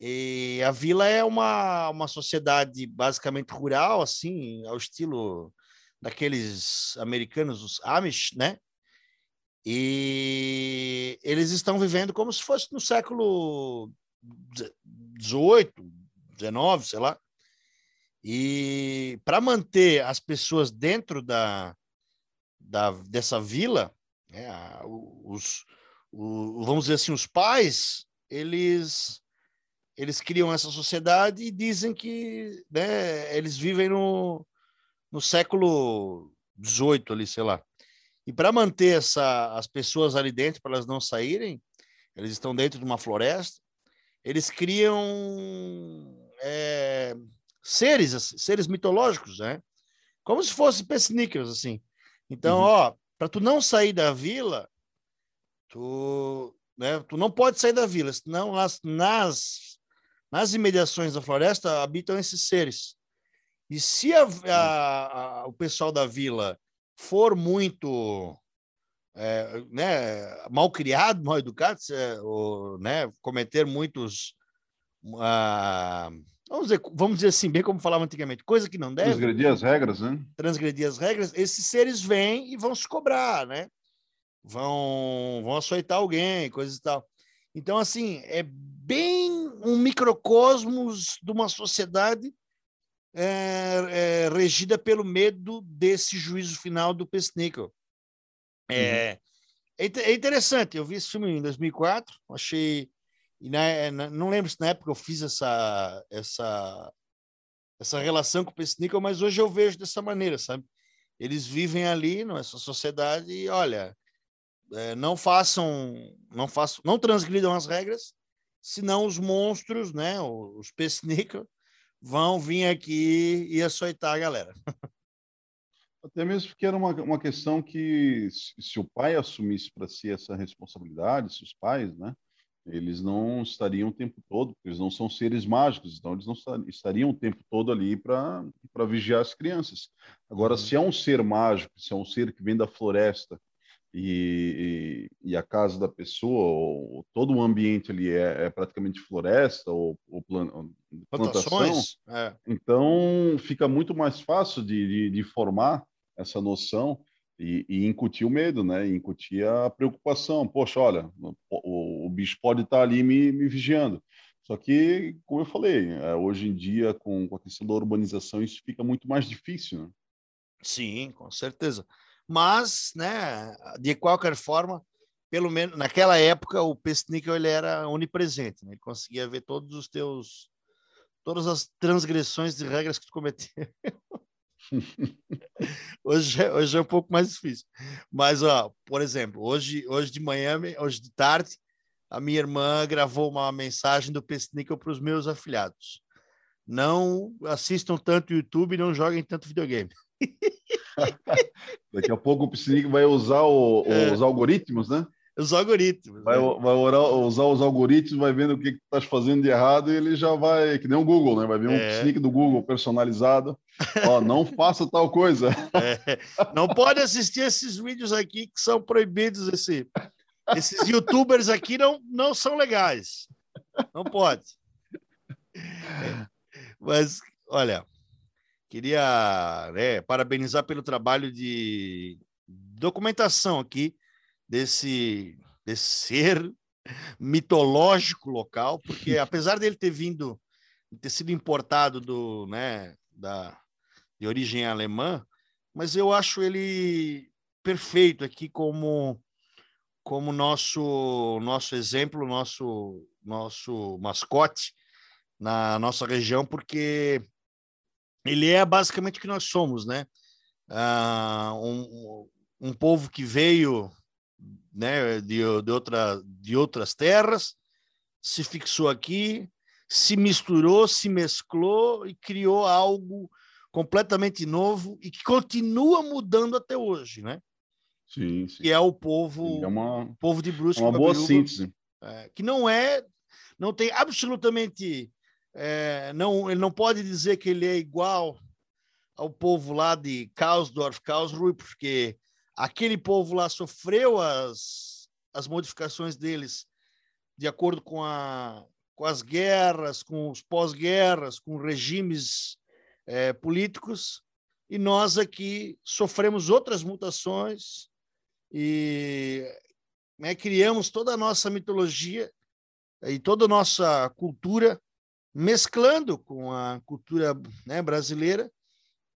E a vila é uma, uma sociedade basicamente rural, assim, ao estilo daqueles americanos, os Amish, né? E eles estão vivendo como se fosse no século 18, 19, sei lá. E para manter as pessoas dentro da, da dessa vila, né, os, vamos dizer assim, os pais, eles eles criam essa sociedade e dizem que né, eles vivem no, no século 18 ali, sei lá. E para manter essa, as pessoas ali dentro, para elas não saírem, eles estão dentro de uma floresta, eles criam é, seres, assim, seres mitológicos, né? Como se fossem pessiníqueos, assim. Então, uhum. ó, para tu não sair da vila, tu, né, tu não pode sair da vila, senão nas, nas, nas imediações da floresta habitam esses seres. E se a, a, a, o pessoal da vila for muito é, né, mal criado, mal educado, é, ou, né, cometer muitos. Uh, vamos, dizer, vamos dizer assim, bem como falava antigamente, coisa que não deve. Transgredir as regras, né? Transgredir as regras, esses seres vêm e vão se cobrar, né? Vão, vão açoitar alguém, coisas e tal. Então, assim, é bem um microcosmos de uma sociedade é, é, regida pelo medo desse juízo final do Pesnickel. É, uhum. É, é interessante, eu vi esse filme em 2004, achei. E na, na, não lembro se na época eu fiz essa, essa, essa relação com o Pesnickel, mas hoje eu vejo dessa maneira, sabe? Eles vivem ali nessa sociedade e, olha, é, não façam, não façam, não transgridam as regras, senão os monstros, né, os Pesnickel, vão vir aqui e açoitar a galera. Até mesmo porque era uma, uma questão que, se o pai assumisse para si essa responsabilidade, se os pais, né, eles não estariam o tempo todo, porque eles não são seres mágicos, então eles não estariam o tempo todo ali para vigiar as crianças. Agora, uhum. se é um ser mágico, se é um ser que vem da floresta e, e, e a casa da pessoa, ou, todo o ambiente ali é, é praticamente floresta ou, ou plan, plantação, é. então fica muito mais fácil de, de, de formar essa noção e, e, incutir o medo, né? E incutir a preocupação. Poxa, olha, o, o bicho pode estar ali me, me, vigiando. Só que, como eu falei, é, hoje em dia, com, com, a questão da urbanização, isso fica muito mais difícil, né? Sim, com certeza. Mas, né, de qualquer forma, pelo menos naquela época, o Pestnickel ele era onipresente, né? Ele conseguia ver todos os teus todas as transgressões de regras que tu cometeu. hoje, é, hoje é um pouco mais difícil. Mas, ó, por exemplo, hoje, hoje de manhã, hoje de tarde, a minha irmã gravou uma mensagem do Pesnickel para os meus afilhados. Não assistam tanto YouTube, não joguem tanto videogame. Daqui a pouco o Pesnickel vai usar o, é. os algoritmos, né? os algoritmos. Vai, né? vai orar, usar os algoritmos, vai vendo o que está fazendo de errado e ele já vai, que nem o Google, né? Vai ver um é. sneak do Google personalizado. Ó, não faça tal coisa. É. Não pode assistir esses vídeos aqui que são proibidos. Esse, esses youtubers aqui não, não são legais. Não pode. Mas, olha, queria né, parabenizar pelo trabalho de documentação aqui desse, desse ser mitológico local, porque apesar dele ter vindo, ter sido importado do, né, da, de origem alemã, mas eu acho ele perfeito aqui como como nosso nosso exemplo, nosso nosso mascote na nossa região, porque ele é basicamente o que nós somos, né? Ah, um, um povo que veio né, de, de, outra, de outras terras, se fixou aqui, se misturou, se mesclou e criou algo completamente novo e que continua mudando até hoje, né? Sim, sim. Que é o povo, é uma, povo de Brusque. Uma boa síntese. É, que não é, não tem absolutamente, é, não, ele não pode dizer que ele é igual ao povo lá de Kausdorf, Karlsruhe, porque aquele povo lá sofreu as, as modificações deles de acordo com, a, com as guerras, com os pós-guerras, com regimes é, políticos, e nós aqui sofremos outras mutações e né, criamos toda a nossa mitologia e toda a nossa cultura mesclando com a cultura né, brasileira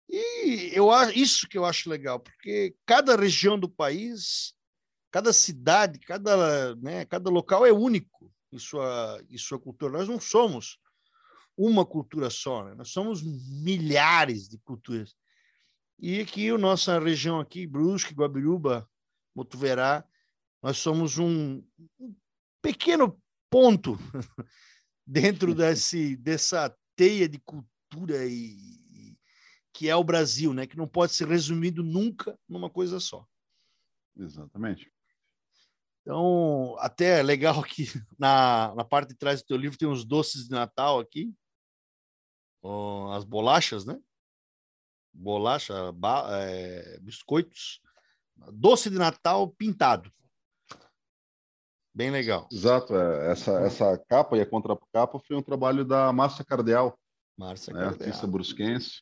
e eu isso que eu acho legal, porque cada região do país, cada cidade, cada, né, cada local é único em sua, em sua cultura. Nós não somos uma cultura só, né? nós somos milhares de culturas. E aqui, a nossa região aqui, Brusque, Guabiruba, Motuverá, nós somos um, um pequeno ponto dentro desse, dessa teia de cultura e, que é o Brasil, né? Que não pode ser resumido nunca numa coisa só. Exatamente. Então, até é legal aqui na, na parte de trás do teu livro tem uns doces de Natal aqui, as bolachas, né? Bolacha, ba, é, biscoitos, doce de Natal pintado. Bem legal. Exato, é. essa, essa capa e a contracapa foi um trabalho da Márcia Cardeal, Márcia né? Cardeal. artista brusquense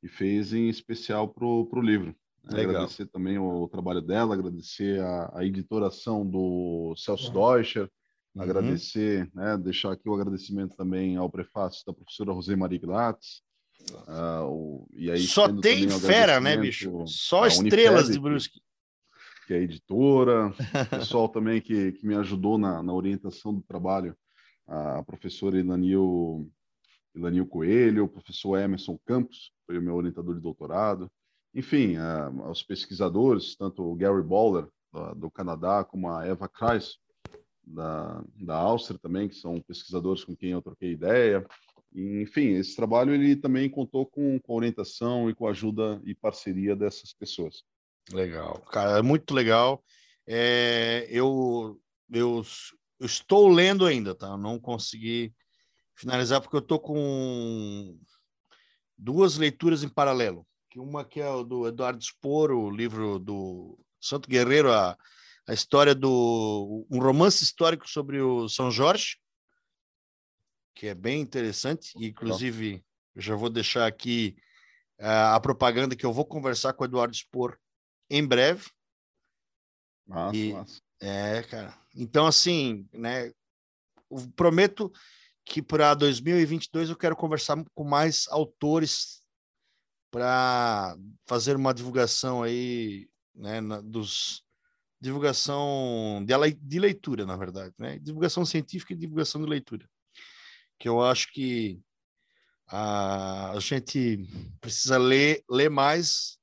e fez em especial para o livro. Legal. Agradecer também o trabalho dela, agradecer a, a editoração do Celso. Deutscher, uhum. agradecer, né, deixar aqui o agradecimento também ao prefácio da professora Rosemarie Glatz. Uh, e aí Só tem fera, né, bicho? Só estrelas de Brusque. Que é editora, pessoal também que, que me ajudou na, na orientação do trabalho, a professora Ilanil Ilanil Coelho, o professor Emerson Campos, foi o meu orientador de doutorado. Enfim, os pesquisadores, tanto o Gary Boller, do, do Canadá, como a Eva Kreis, da, da Áustria também, que são pesquisadores com quem eu troquei ideia. Enfim, esse trabalho ele também contou com, com orientação e com ajuda e parceria dessas pessoas. Legal, cara, é muito legal. É, eu, eu, eu, estou lendo ainda, tá? não consegui finalizar porque eu estou com duas leituras em paralelo. Uma que é o do Eduardo Sporo, o livro do Santo Guerreiro, a, a história do um romance histórico sobre o São Jorge, que é bem interessante. E, inclusive, eu já vou deixar aqui uh, a propaganda que eu vou conversar com o Eduardo Spor em breve. Massa, e, massa. É, cara. Então, assim, né? Prometo que para 2022 eu quero conversar com mais autores para fazer uma divulgação aí, né, na, dos divulgação de, de leitura, na verdade, né? Divulgação científica e divulgação de leitura que eu acho que a, a gente precisa ler, ler mais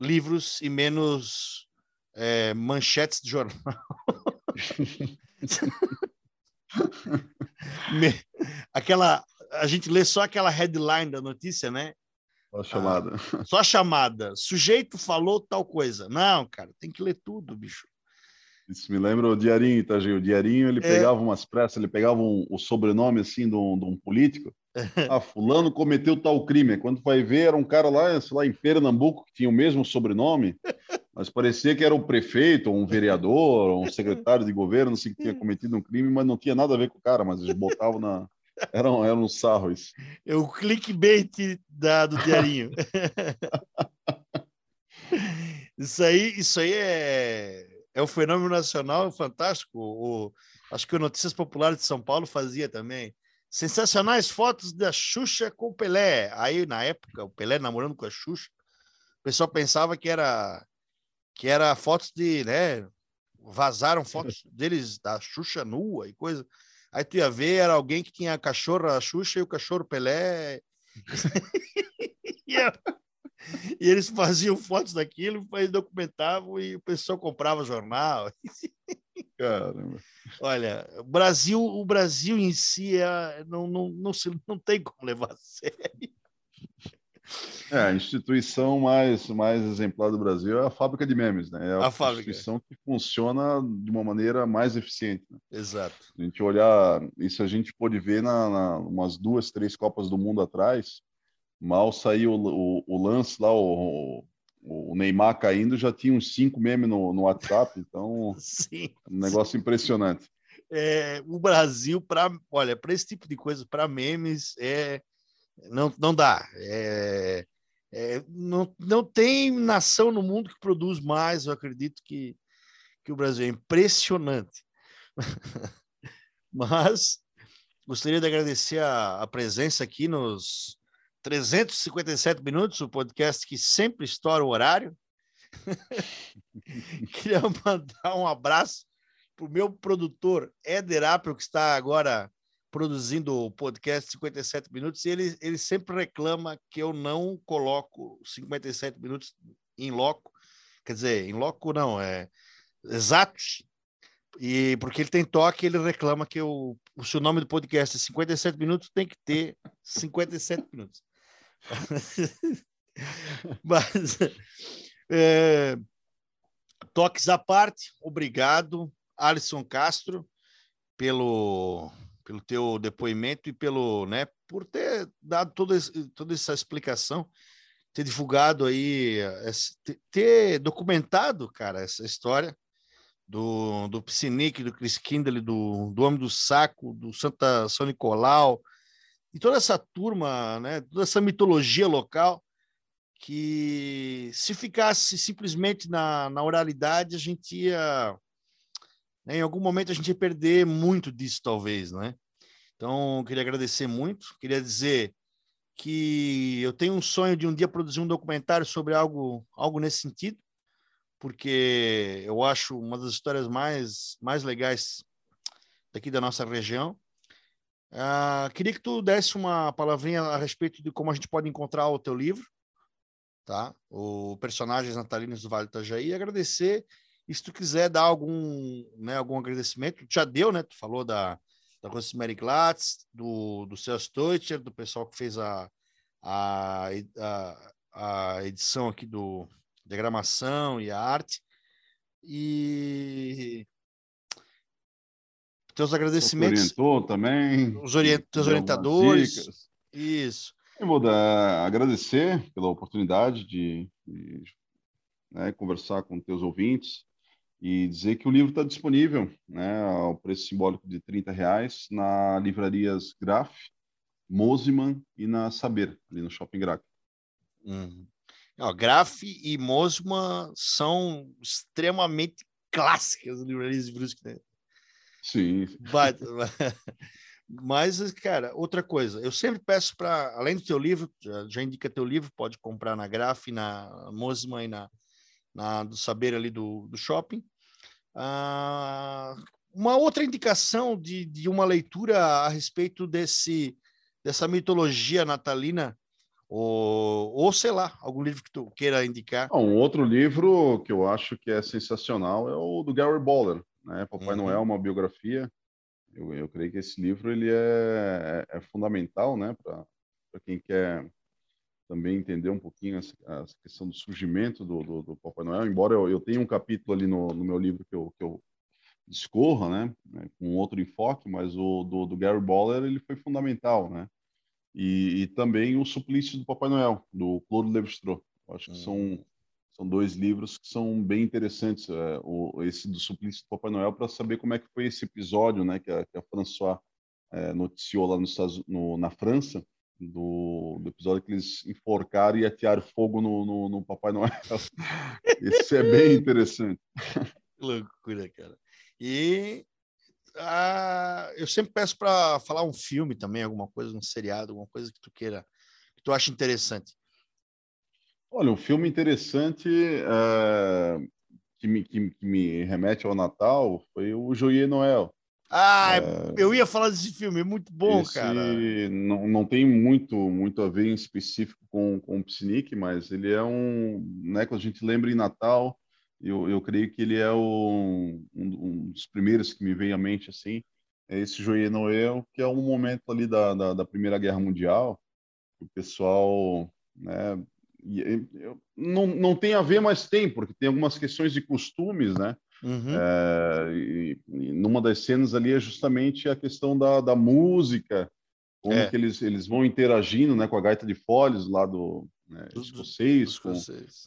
livros e menos é, manchetes de jornal. aquela a gente lê só aquela headline da notícia, né? Só a chamada. Ah, só a chamada. Sujeito falou tal coisa. Não, cara, tem que ler tudo, bicho. Isso me lembra o Diarinho, tá, Gil? O Diarinho, ele é. pegava umas pressas, ele pegava um, o sobrenome, assim, de um, de um político. ah, fulano cometeu tal crime. Quando vai ver, era um cara lá, sei lá, em Pernambuco, que tinha o mesmo sobrenome, mas parecia que era um prefeito, um vereador, um secretário de governo, assim, que tinha cometido um crime, mas não tinha nada a ver com o cara, mas eles botavam na... Era um, era um sarro isso. É o clickbait da, do Diarinho. isso aí, isso aí é é um fenômeno nacional fantástico. O, acho que o Notícias Populares de São Paulo fazia também. Sensacionais fotos da Xuxa com o Pelé. Aí, na época, o Pelé namorando com a Xuxa, o pessoal pensava que era que era fotos de, né? Vazaram fotos deles da Xuxa nua e coisa. Aí tu ia ver, era alguém que tinha a cachorra Xuxa e o cachorro Pelé. e, e eles faziam fotos daquilo, documentavam e o pessoal comprava jornal. Caramba. Olha, o Brasil, o Brasil em si é, não, não, não, se, não tem como levar a sério. É, a instituição mais, mais exemplar do Brasil é a fábrica de memes, né? É a, a instituição que funciona de uma maneira mais eficiente. Né? Exato. A gente olhar, isso a gente pôde ver na, na umas duas, três Copas do Mundo atrás, Mal saiu o, o, lance lá, o, o, Neymar caindo, já tinha uns cinco memes no, no WhatsApp, então sim, um negócio sim. impressionante. É, o Brasil, para olha, para esse tipo de coisa, para memes, é, não, não dá. É, é, não, não tem nação no mundo que produz mais, eu acredito que, que o Brasil é impressionante. Mas gostaria de agradecer a, a presença aqui nos, 357 minutos, o podcast que sempre estoura o horário. Queria mandar um abraço para o meu produtor, Éder que está agora produzindo o podcast 57 minutos, e ele, ele sempre reclama que eu não coloco 57 minutos em loco, quer dizer, em loco não, é exatos, e porque ele tem toque, ele reclama que o, se o nome do podcast é 57 minutos, tem que ter 57 minutos. Mas, é, toques à parte, obrigado, Alisson Castro, pelo, pelo teu depoimento e pelo, né, por ter dado toda, toda essa explicação, ter divulgado aí, ter documentado, cara, essa história do, do Psinic, do Chris Kindle, do, do Homem do Saco, do Santa São Nicolau, e toda essa turma, né, toda essa mitologia local, que se ficasse simplesmente na, na oralidade, a gente ia. Né, em algum momento a gente ia perder muito disso, talvez, né? Então, queria agradecer muito, queria dizer que eu tenho um sonho de um dia produzir um documentário sobre algo, algo nesse sentido, porque eu acho uma das histórias mais, mais legais daqui da nossa região. Uh, queria que tu desse uma palavrinha a respeito de como a gente pode encontrar o teu livro, tá? O Personagens Natalinos do Vale do Itajaí, e agradecer. E se tu quiser dar algum, né, algum agradecimento, tu já deu, né? Tu falou da, da Rosemary Glatz, do, do Celso Deutscher, do pessoal que fez a, a, a, a edição aqui do diagramação e a arte. E teus agradecimentos. Você orientou também. Os orient, teus orientadores. Isso. Eu vou dar, agradecer pela oportunidade de, de né, conversar com teus ouvintes e dizer que o livro está disponível né, ao preço simbólico de 30 reais na livrarias Graf, Mosiman e na Saber, ali no Shopping Graf. Uhum. Graf e Mosiman são extremamente clássicas livrarias de livros que tem. Sim. But, mas, cara, outra coisa, eu sempre peço para, além do teu livro, já, já, indica teu livro, pode comprar na Graf, na Mosman e na, na, do Saber ali do, do shopping. Ah, uma outra indicação de, de uma leitura a respeito desse, dessa mitologia natalina, ou, ou sei lá, algum livro que tu queira indicar. Um outro livro que eu acho que é sensacional é o do Gary Boller, né? Papai uhum. Noel, uma biografia. Eu, eu creio que esse livro ele é, é, é fundamental, né, para quem quer também entender um pouquinho essa, essa questão do surgimento do, do, do, Papai Noel. Embora eu, eu tenha um capítulo ali no, no meu livro que eu, que eu discorra, né, né com outro enfoque, mas o do, do Gary Boller ele foi fundamental, né? E, e, também o Suplício do Papai Noel, do Claude Lévi-Strauss. Acho que são hum. São dois livros que são bem interessantes. É, o, esse do Suplício do Papai Noel, para saber como é que foi esse episódio né, que, a, que a François é, noticiou lá nos Estados, no, na França, do, do, episódio que eles enforcaram e atearam fogo no, no, no Papai Noel. Isso é bem interessante. Que loucura, cara. E ah, eu sempre peço para falar um filme também, alguma coisa, um seriado, alguma coisa que tu queira, que tu acha interessante. Olha, um filme interessante é, que, me, que, que, me remete ao Natal foi o Joyer Noel. Ah, é, eu ia falar desse filme, é muito bom, cara. Não, não tem muito, muito a ver em específico com, com o Psinic, mas ele é um. Né, quando a gente lembra em Natal, eu, eu creio que ele é o, um, um dos primeiros que me vem à mente assim. É esse Joyer Noel, que é um momento ali da, da, da Primeira Guerra Mundial, o pessoal né, não, não tem a ver, mas tem, porque tem algumas questões de costumes, né? Uhum. É, e, e, numa das cenas ali é justamente a questão da, da música, como é. que eles, eles vão interagindo né, com a gaita de foles lá do né, escocês, com,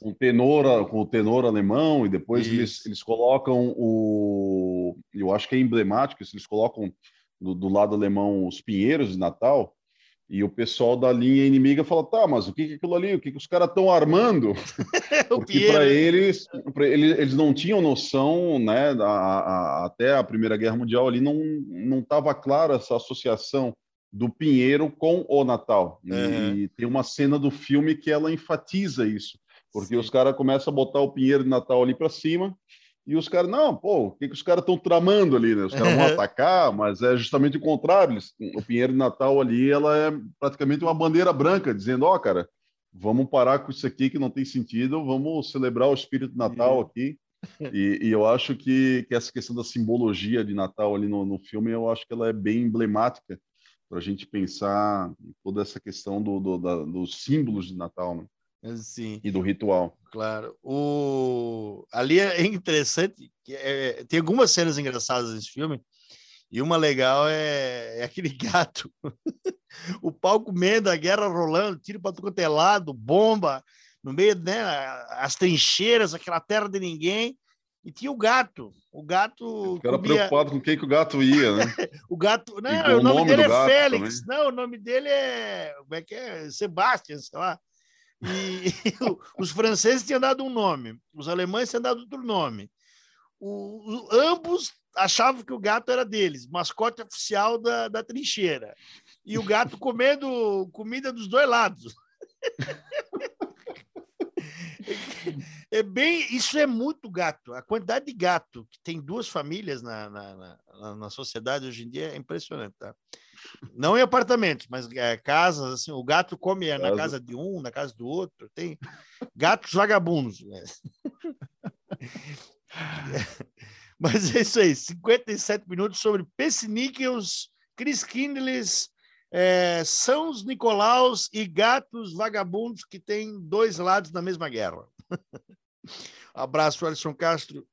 com, o tenor, com o tenor alemão, e depois eles, eles colocam o. Eu acho que é emblemático, eles colocam do, do lado alemão os pinheiros de Natal, e o pessoal da linha inimiga fala: tá, mas o que é aquilo ali? O que, que os caras estão armando? Porque para eles, pra eles, eles não tinham noção, né? A, a, até a Primeira Guerra Mundial ali não não estava clara essa associação do Pinheiro com o Natal. Uhum. E, e, tem uma cena do filme que ela enfatiza isso, porque Sim. os caras começam a botar o Pinheiro de Natal ali para cima e os caras, não, pô, o que, que os caras estão tramando ali, né? Os caras vão atacar, mas é justamente o contrário. Eles, o Pinheiro de Natal ali, ela é praticamente uma bandeira branca, dizendo, ó, oh, cara, vamos parar com isso aqui que não tem sentido, vamos celebrar o espírito de Natal aqui. E, e, eu acho que, que, essa questão da simbologia de Natal ali no, no filme, eu acho que ela é bem emblemática para a gente pensar toda essa questão do, do da, dos símbolos de Natal, né? Sim. E do ritual. Claro. O... Ali é interessante, que é... tem algumas cenas engraçadas nesse filme, e uma legal é, é aquele gato. o pau comendo, a guerra rolando, tiro para todo é lado, bomba, no meio, né, as trincheiras, aquela terra de ninguém, e tinha o gato. O gato. Ficaram comia... preocupado com quem que o gato ia, né? o gato. Não, o nome, nome dele é Félix. Também. Não, o nome dele é. Como é que é? Sebastião, sei lá. E, os franceses tinham dado um nome, os alemães tinham dado outro nome. O, o, ambos achavam que o gato era deles, mascote oficial da, da trincheira. E o gato comendo comida dos dois lados. É bem, isso é muito gato. A quantidade de gato que tem duas famílias na, na, na, na sociedade hoje em dia é impressionante, tá? Não em apartamentos, mas é, casas, assim, o gato come casa. na casa de um, na casa do outro. Tem gatos vagabundos. Né? mas é isso aí, 57 minutos sobre Pessiníqueos Chris Kindles, é, São os Nicolaus e gatos vagabundos que têm dois lados da mesma guerra. Abraço, Alisson Castro.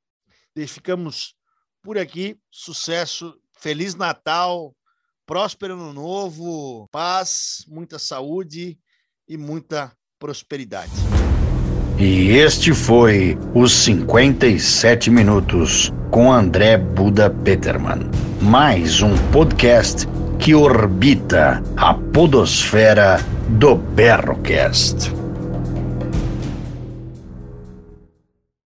E ficamos por aqui. Sucesso, Feliz Natal, próspero ano novo, paz, muita saúde e muita prosperidade. E este foi os 57 minutos com André Buda Peterman. Mais um podcast que orbita a podosfera do Berrocast.